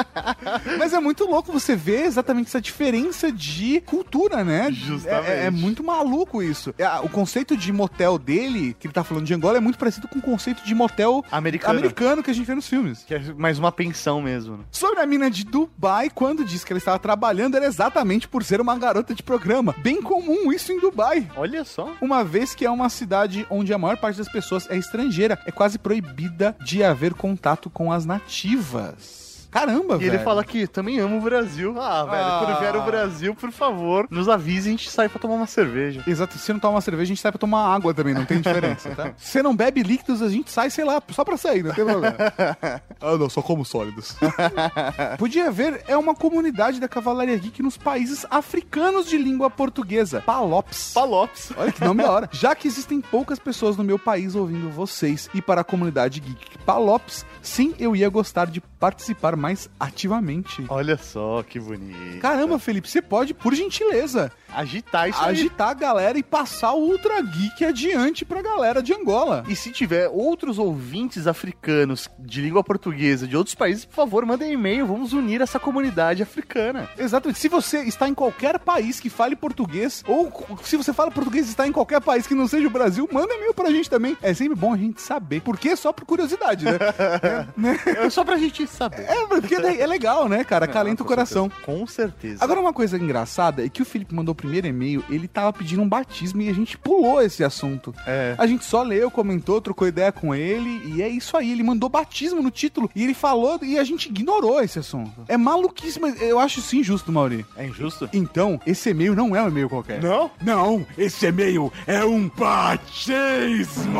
Mas é muito louco você ver exatamente essa diferença de cultura, né? Justamente. É, é muito maluco isso. É, O conceito de motel dele, que ele tá falando de Angola, é muito parecido com o conceito de motel Americano. americano que a gente vê nos filmes. Que é mais uma pensão mesmo. né? Sobre a mina de Dubai, quando disse que ela estava trabalhando, era exatamente por ser uma garota de programa. Bem comum isso em Dubai. Olha só. Uma vez que é uma cidade onde a maior parte das pessoas é estrangeira, é quase proibida de haver contato com as nativas. Caramba, E velho. ele fala que também ama o Brasil. Ah, velho, Ah. quando vier o Brasil, por favor, nos avise e a gente sai pra tomar uma cerveja. Exato, se não toma uma cerveja, a gente sai pra tomar água também, não tem diferença, tá? Se você não bebe líquidos, a gente sai, sei lá, só pra sair, não tem problema. ah, não, só como sólidos. Podia ver, é uma comunidade da Cavalaria Geek nos países africanos de língua portuguesa. Palops. Palopes. Olha que nome da hora. Já que existem poucas pessoas no meu país ouvindo vocês e para a comunidade Geek Palops, sim, eu ia gostar de participar mais ativamente. Olha só que bonito. Caramba, Felipe, você pode, por gentileza, Agitar isso aí. agitar a galera e passar o Ultra Geek adiante pra galera de Angola. E se tiver outros ouvintes africanos de língua portuguesa de outros países, por favor, mandem e-mail. Vamos unir essa comunidade africana. Exatamente. Se você está em qualquer país que fale português, ou se você fala português e está em qualquer país que não seja o Brasil, manda e-mail pra gente também. É sempre bom a gente saber. Porque só por curiosidade, né? é, né? É só pra gente saber. É, porque é é legal, né, cara? Calenta o coração. Com certeza. Agora, uma coisa engraçada é que o Felipe mandou o primeiro e-mail, ele tava pedindo um batismo e a gente pulou esse assunto. É. A gente só leu, comentou, trocou ideia com ele e é isso aí. Ele mandou batismo no título e ele falou e a gente ignorou esse assunto. É maluquice, mas eu acho isso injusto, Mauri. É injusto? Então, esse e-mail não é um e-mail qualquer. Não? Não, esse e-mail é um batismo!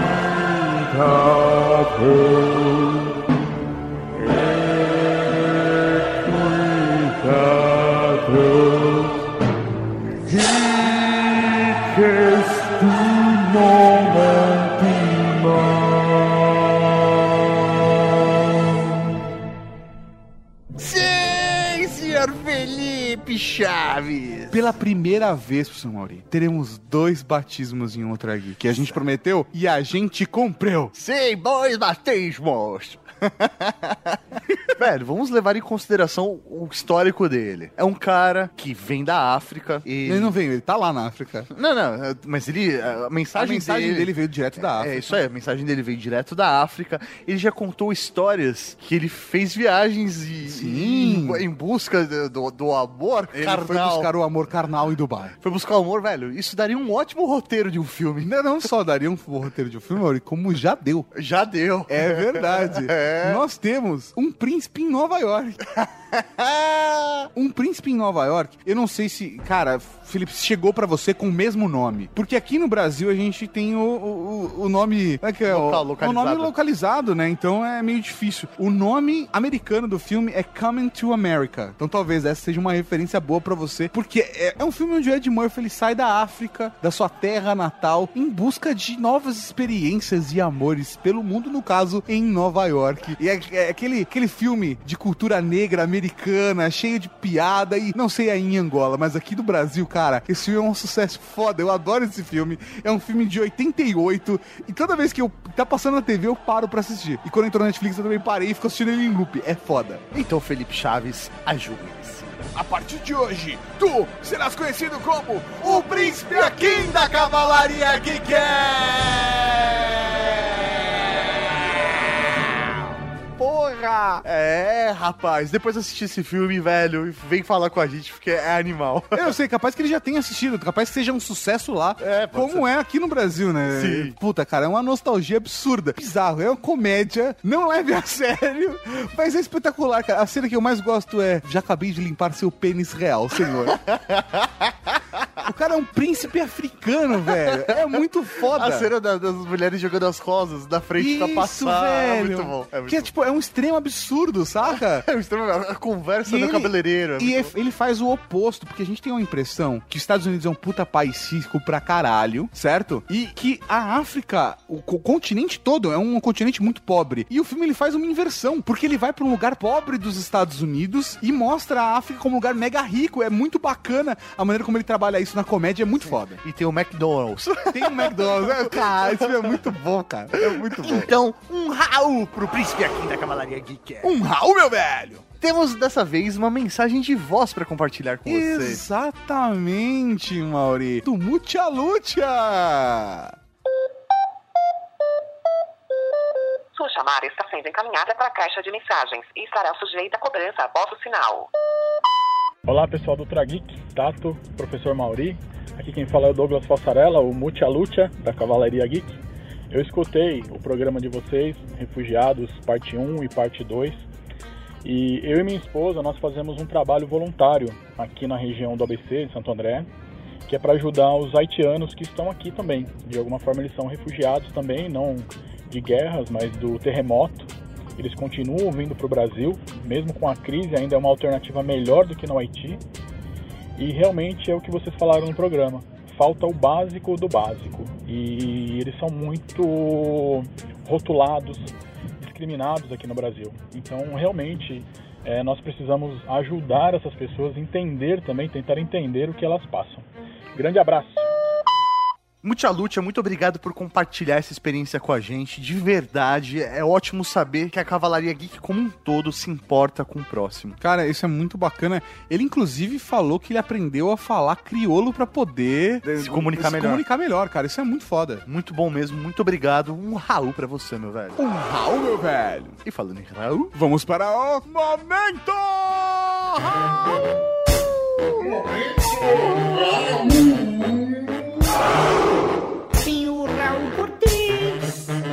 Sim, Felipe Chaves. Pela primeira vez, professor Mauri, teremos dois batismos em outra geek que a gente prometeu e a gente cumpriu. Sim, dois batismos. Velho, vamos levar em consideração o histórico dele. É um cara que vem da África e... Ele não veio, ele tá lá na África. Não, não, é, mas ele... A A mensagem, mensagem dele, veio direto da África. É isso aí, a mensagem dele veio direto da África. Ele já contou histórias que ele fez viagens e, Sim. em, em busca do, do- amor Ele carnal. foi buscar o amor carnal em Dubai. Foi buscar o amor, velho. Isso daria um ótimo roteiro de um filme. Não, não só daria um roteiro de um filme, como já deu. Já deu. É verdade. É. Nós temos um príncipe príncipe em Nova York. um príncipe em Nova York, eu não sei se, cara, Felipe, chegou pra você com o mesmo nome. Porque aqui no Brasil a gente tem o, o, o nome. É que é? Local, o, o nome localizado, né? Então é meio difícil. O nome americano do filme é Coming to America. Então talvez essa seja uma referência boa pra você. Porque é, é um filme onde o Ed Murphy ele sai da África, da sua terra natal, em busca de novas experiências e amores pelo mundo, no caso, em Nova York. E é, é aquele, aquele filme de cultura negra americana, cheio de piada e não sei aí em Angola, mas aqui do Brasil, cara, esse filme é um sucesso foda. Eu adoro esse filme. É um filme de 88 e toda vez que eu tá passando na TV eu paro pra assistir. E quando entrou na Netflix eu também parei e fico assistindo ele em loop. É foda. Então, Felipe Chaves, ajude-se. A partir de hoje, tu serás conhecido como O Príncipe Akin da Cavalaria Geek! Porra! É, rapaz, depois de assistir esse filme, velho, vem falar com a gente, porque é animal. Eu sei, capaz que ele já tenha assistido, capaz que seja um sucesso lá, É, como é aqui no Brasil, né? Sim. Puta, cara, é uma nostalgia absurda. Bizarro, é uma comédia, não leve a sério, mas é espetacular, cara. A cena que eu mais gosto é: já acabei de limpar seu pênis real, senhor. o cara é um príncipe africano, velho. É muito foda. A cena da- das mulheres jogando as rosas da frente pra Isso, passar. É velho. muito bom. É muito que é bom. tipo, é um extremo absurdo, saca? É um extremo- a conversa E do ele- cabeleireiro. é E muito ele faz o oposto, porque a gente tem uma impressão que os Estados Unidos é um puta país rico pra caralho, certo? E que a África, o co- continente todo, é um continente muito pobre. E o filme ele faz uma inversão, porque ele vai pra um lugar pobre dos Estados Unidos e mostra a África como um lugar mega rico. É muito bacana a maneira como ele trabalha isso na comédia, é muito foda. E tem o McDonald's. Tem um McDonald's, é, cara, esse filme é muito bom, cara. É muito bom. Então, um Raul pro príncipe aqui da Cavalaria Geek. um Raul, meu velho. Temos dessa vez uma mensagem de voz pra compartilhar com vocês. Exatamente, Mauri. Do Mucha Lucha. Sua chamada está sendo encaminhada para a caixa de mensagens e estará sujeita a cobrança após o sinal. Olá pessoal do Trageek, Tato, professor Mauri. Aqui quem fala é o Douglas Fassarella, o Mucha Lucha da Cavalaria Geek. Eu escutei o programa de vocês, Refugiados, parte 1 e parte 2. E eu e minha esposa, nós fazemos um trabalho voluntário aqui na região do ABC, de Santo André, que é para ajudar os haitianos que estão aqui também. De alguma forma eles são refugiados também, não de guerras, mas do terremoto. Eles continuam vindo para o Brasil, mesmo com a crise, ainda é uma alternativa melhor do que no Haiti. E realmente é o que vocês falaram no programa. Falta o básico do básico. E eles são muito rotulados, discriminados aqui no Brasil. Então, realmente, eh, nós precisamos ajudar essas pessoas a entender também, tentar entender o que elas passam. Grande abraço! Muita Lucha, muito obrigado por compartilhar essa experiência com a gente. De verdade, é ótimo saber que a Cavalaria Geek como um todo se importa com o próximo. Cara, isso é muito bacana. Ele, inclusive, falou que ele aprendeu a falar crioulo pra poder Se comunicar se melhor. comunicar melhor, cara. Isso é muito foda. Muito bom mesmo, muito obrigado. Um Raul pra você, meu velho. Um Raul, meu velho. E falando em Raul, Vamos para o momento! Tem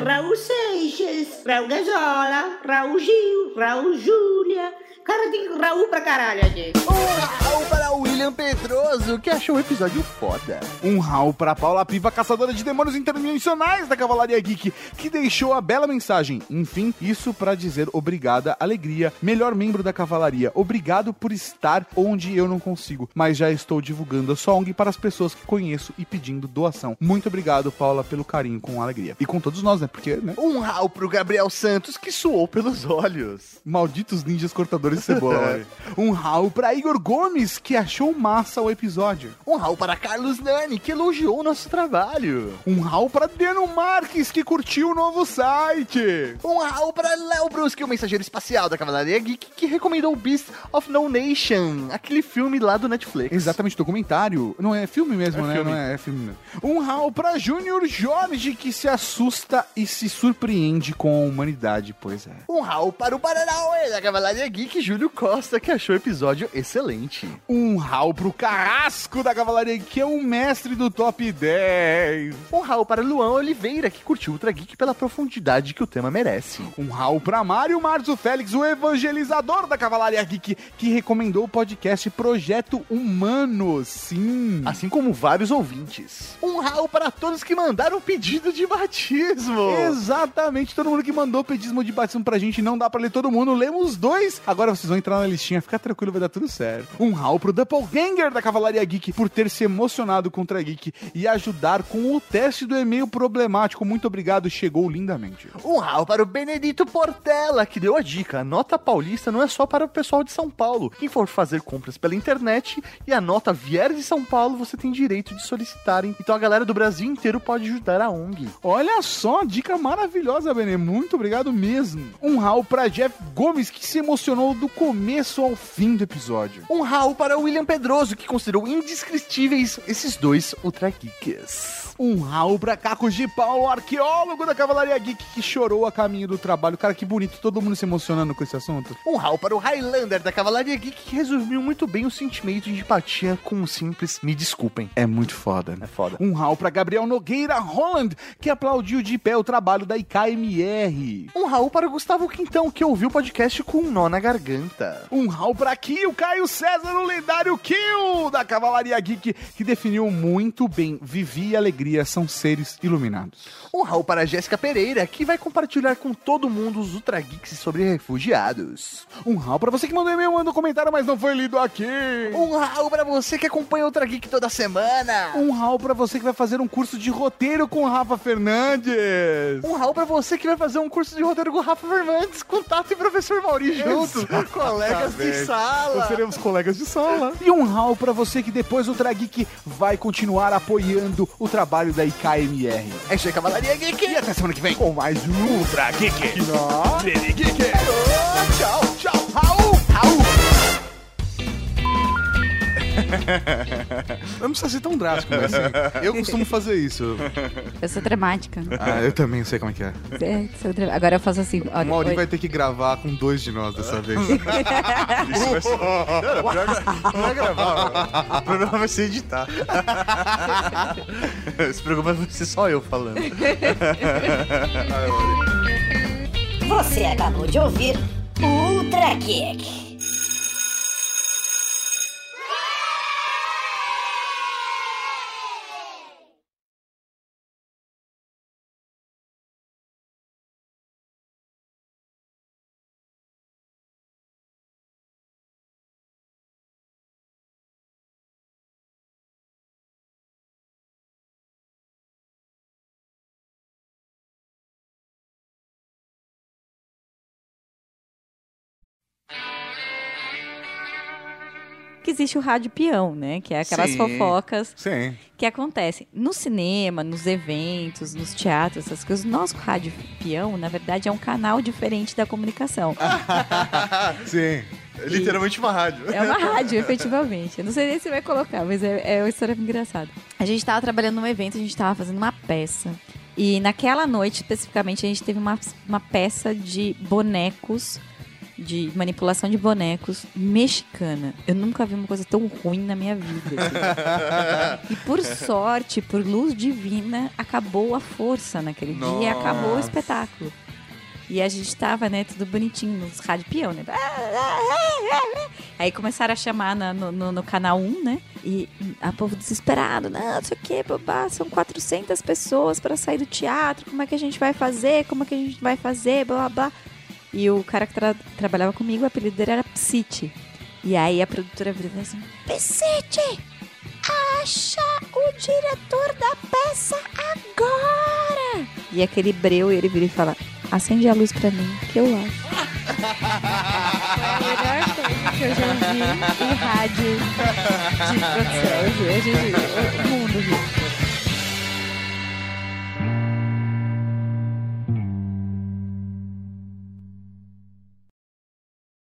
Raul Seixas, Raul Gazola, Raul Gil, Raul Júlia. Cara, tem Raul pra caralho aqui. um Raul para o William Pedroso, que achou o episódio foda. Um Raul para Paula Piva, caçadora de demônios interdimensionais da Cavalaria Geek, que deixou a bela mensagem. Enfim, isso pra dizer obrigada, alegria, melhor membro da Cavalaria. Obrigado por estar onde eu não consigo, mas já estou divulgando a sua ONG para as pessoas que conheço e pedindo doação. Muito obrigado, Paula, pelo carinho com alegria. E com todos nós, né? Porque, né? Um Raul pro Gabriel Santos, que suou pelos olhos. Malditos ninjas cortadores de cebola. um Raul para Igor Gomes, que achou massa o episódio. Um Raul para Carlos Nani, que elogiou o nosso trabalho. Um Raul para Deno Marques, que curtiu o novo site. Um Raul para Léo Bruschi, o mensageiro espacial da Cavalaria Geek, que recomendou Beast of No Nation, aquele filme lá do Netflix. Exatamente, documentário. Não é filme mesmo, É né? filme. Não é, é filme mesmo. Um Raul pra Júnior Jorge, que se assusta e se surpreende com a humanidade, pois é. Um Raul para o Paranauê da Cavalaria Geek, Júlio Costa, que achou o episódio excelente. Um rau pro Carrasco da Cavalaria, que é o mestre do top 10. Um rau para Luan Oliveira, que curtiu o Ultra Geek pela profundidade que o tema merece. Um rau pra Mário Marzo Félix, o evangelizador da Cavalaria Geek, que recomendou o podcast Projeto Humano. Sim. Assim como vários ouvintes. Um rau para todos que mandaram pedido de batismo. Exatamente, todo mundo que mandou pedismo de batismo pra gente, não dá pra ler todo mundo, lemos dois. Agora vocês vão entrar na listinha, fica tranquilo, vai dar tudo certo. Um rau pro Doppelganger da Cavalaria Geek por ter se emocionado contra a Geek e ajudar com o teste do e-mail problemático. Muito obrigado, chegou lindamente. Um rau para o Benedito Portela, que deu a dica. A nota paulista não é só para o pessoal de São Paulo. Quem for fazer compras pela internet e a nota vier de São Paulo, você tem direito de solicitarem. Então a galera do Brasil inteiro pode ajudar a ONG. Olha só, dica maravilhosa, Benê. Muito obrigado mesmo. Um rau para Jeff Gomes, que se emocionou do começo ao fim do episódio. Um rau para William Pedroso, que considerou indescritíveis esses dois Ultra Geeks. Um rau pra Caco de Paulo, arqueólogo da Cavalaria Geek, que chorou a caminho do trabalho. Cara, que bonito, todo mundo se emocionando com esse assunto. Um rau para o Highlander da Cavalaria Geek, que resumiu muito bem o sentimento de empatia com um simples me desculpem. É muito foda. É foda. Um rau pra Gabriel Nogueira Holland, que aplaudiu de pé o trabalho da IKMR. Um rau para o Gustavo Quintão, que ouviu o podcast com um nó na garganta. Um rau pra Kill, Caio César, o lendário Kill da Cavalaria Geek, que definiu muito bem Vivi e Alegria são seres iluminados. Um rau para a Jéssica Pereira, que vai compartilhar com todo mundo os Ultra Geeks sobre refugiados. Um rau pra você que mandou e-mail, mandou comentário, mas não foi lido aqui. Um rau para você que acompanha o Ultra Geek toda semana. Um rau pra você que vai fazer um curso de roteiro com o Rafa Fernandes. Um rau para você que vai fazer um curso de roteiro com o Rafa Fernandes, com Tato e professor Mauri juntos, colegas de sala. Nós seremos colegas de sala. E um rau pra você que depois o Ultra Geek vai continuar apoiando o trabalho da IKMR. É isso aí, Cavalaria Geek. E até semana que vem com mais um Ultra Geek. Baby Geek. Tchau, tchau. Raul, Raul. Não precisa ser tão drástico, mas assim, eu costumo fazer isso. Eu sou dramática. Ah, eu também sei como é que é. É, sou dra- Agora eu faço assim. O Olha, Mauri oi. vai ter que gravar com dois de nós dessa vez. Isso vai ser... Não, não vai gravar. O programa vai ser editar. Esse programa vai ser só eu falando. Você acabou de ouvir Ultra Geek. Existe o rádio peão, né? Que é aquelas Sim. fofocas Sim. que acontecem no cinema, nos eventos, nos teatros, essas coisas. O nosso rádio peão, na verdade, é um canal diferente da comunicação. Sim. É literalmente uma rádio. É uma rádio, efetivamente. Eu não sei nem se vai colocar, mas é, é uma história engraçada. A gente estava trabalhando num evento, a gente estava fazendo uma peça. E naquela noite, especificamente, a gente teve uma, uma peça de bonecos, de manipulação de bonecos mexicana. Eu nunca vi uma coisa tão ruim na minha vida. assim. E por sorte, por luz divina, acabou a força naquele dia e acabou o Nossa. espetáculo. E a gente tava, né, tudo bonitinho nos rádio peão, né? Aí começaram a chamar na- no, no, no canal 1, né? E a povo desesperado, não, não sei o que, babá, são 400 pessoas para sair do teatro, como é que a gente vai fazer? Como é que a gente vai fazer? Blá, blá, blá. E o cara que tra- trabalhava comigo, o apelido dele era Psite. E aí a produtora virou assim, Psite, acha o diretor da peça agora! E aquele breu, ele vira e fala, acende a luz pra mim, que eu acho. Foi a melhor coisa que eu já vi em rádio de produção. A gente, o mundo viu.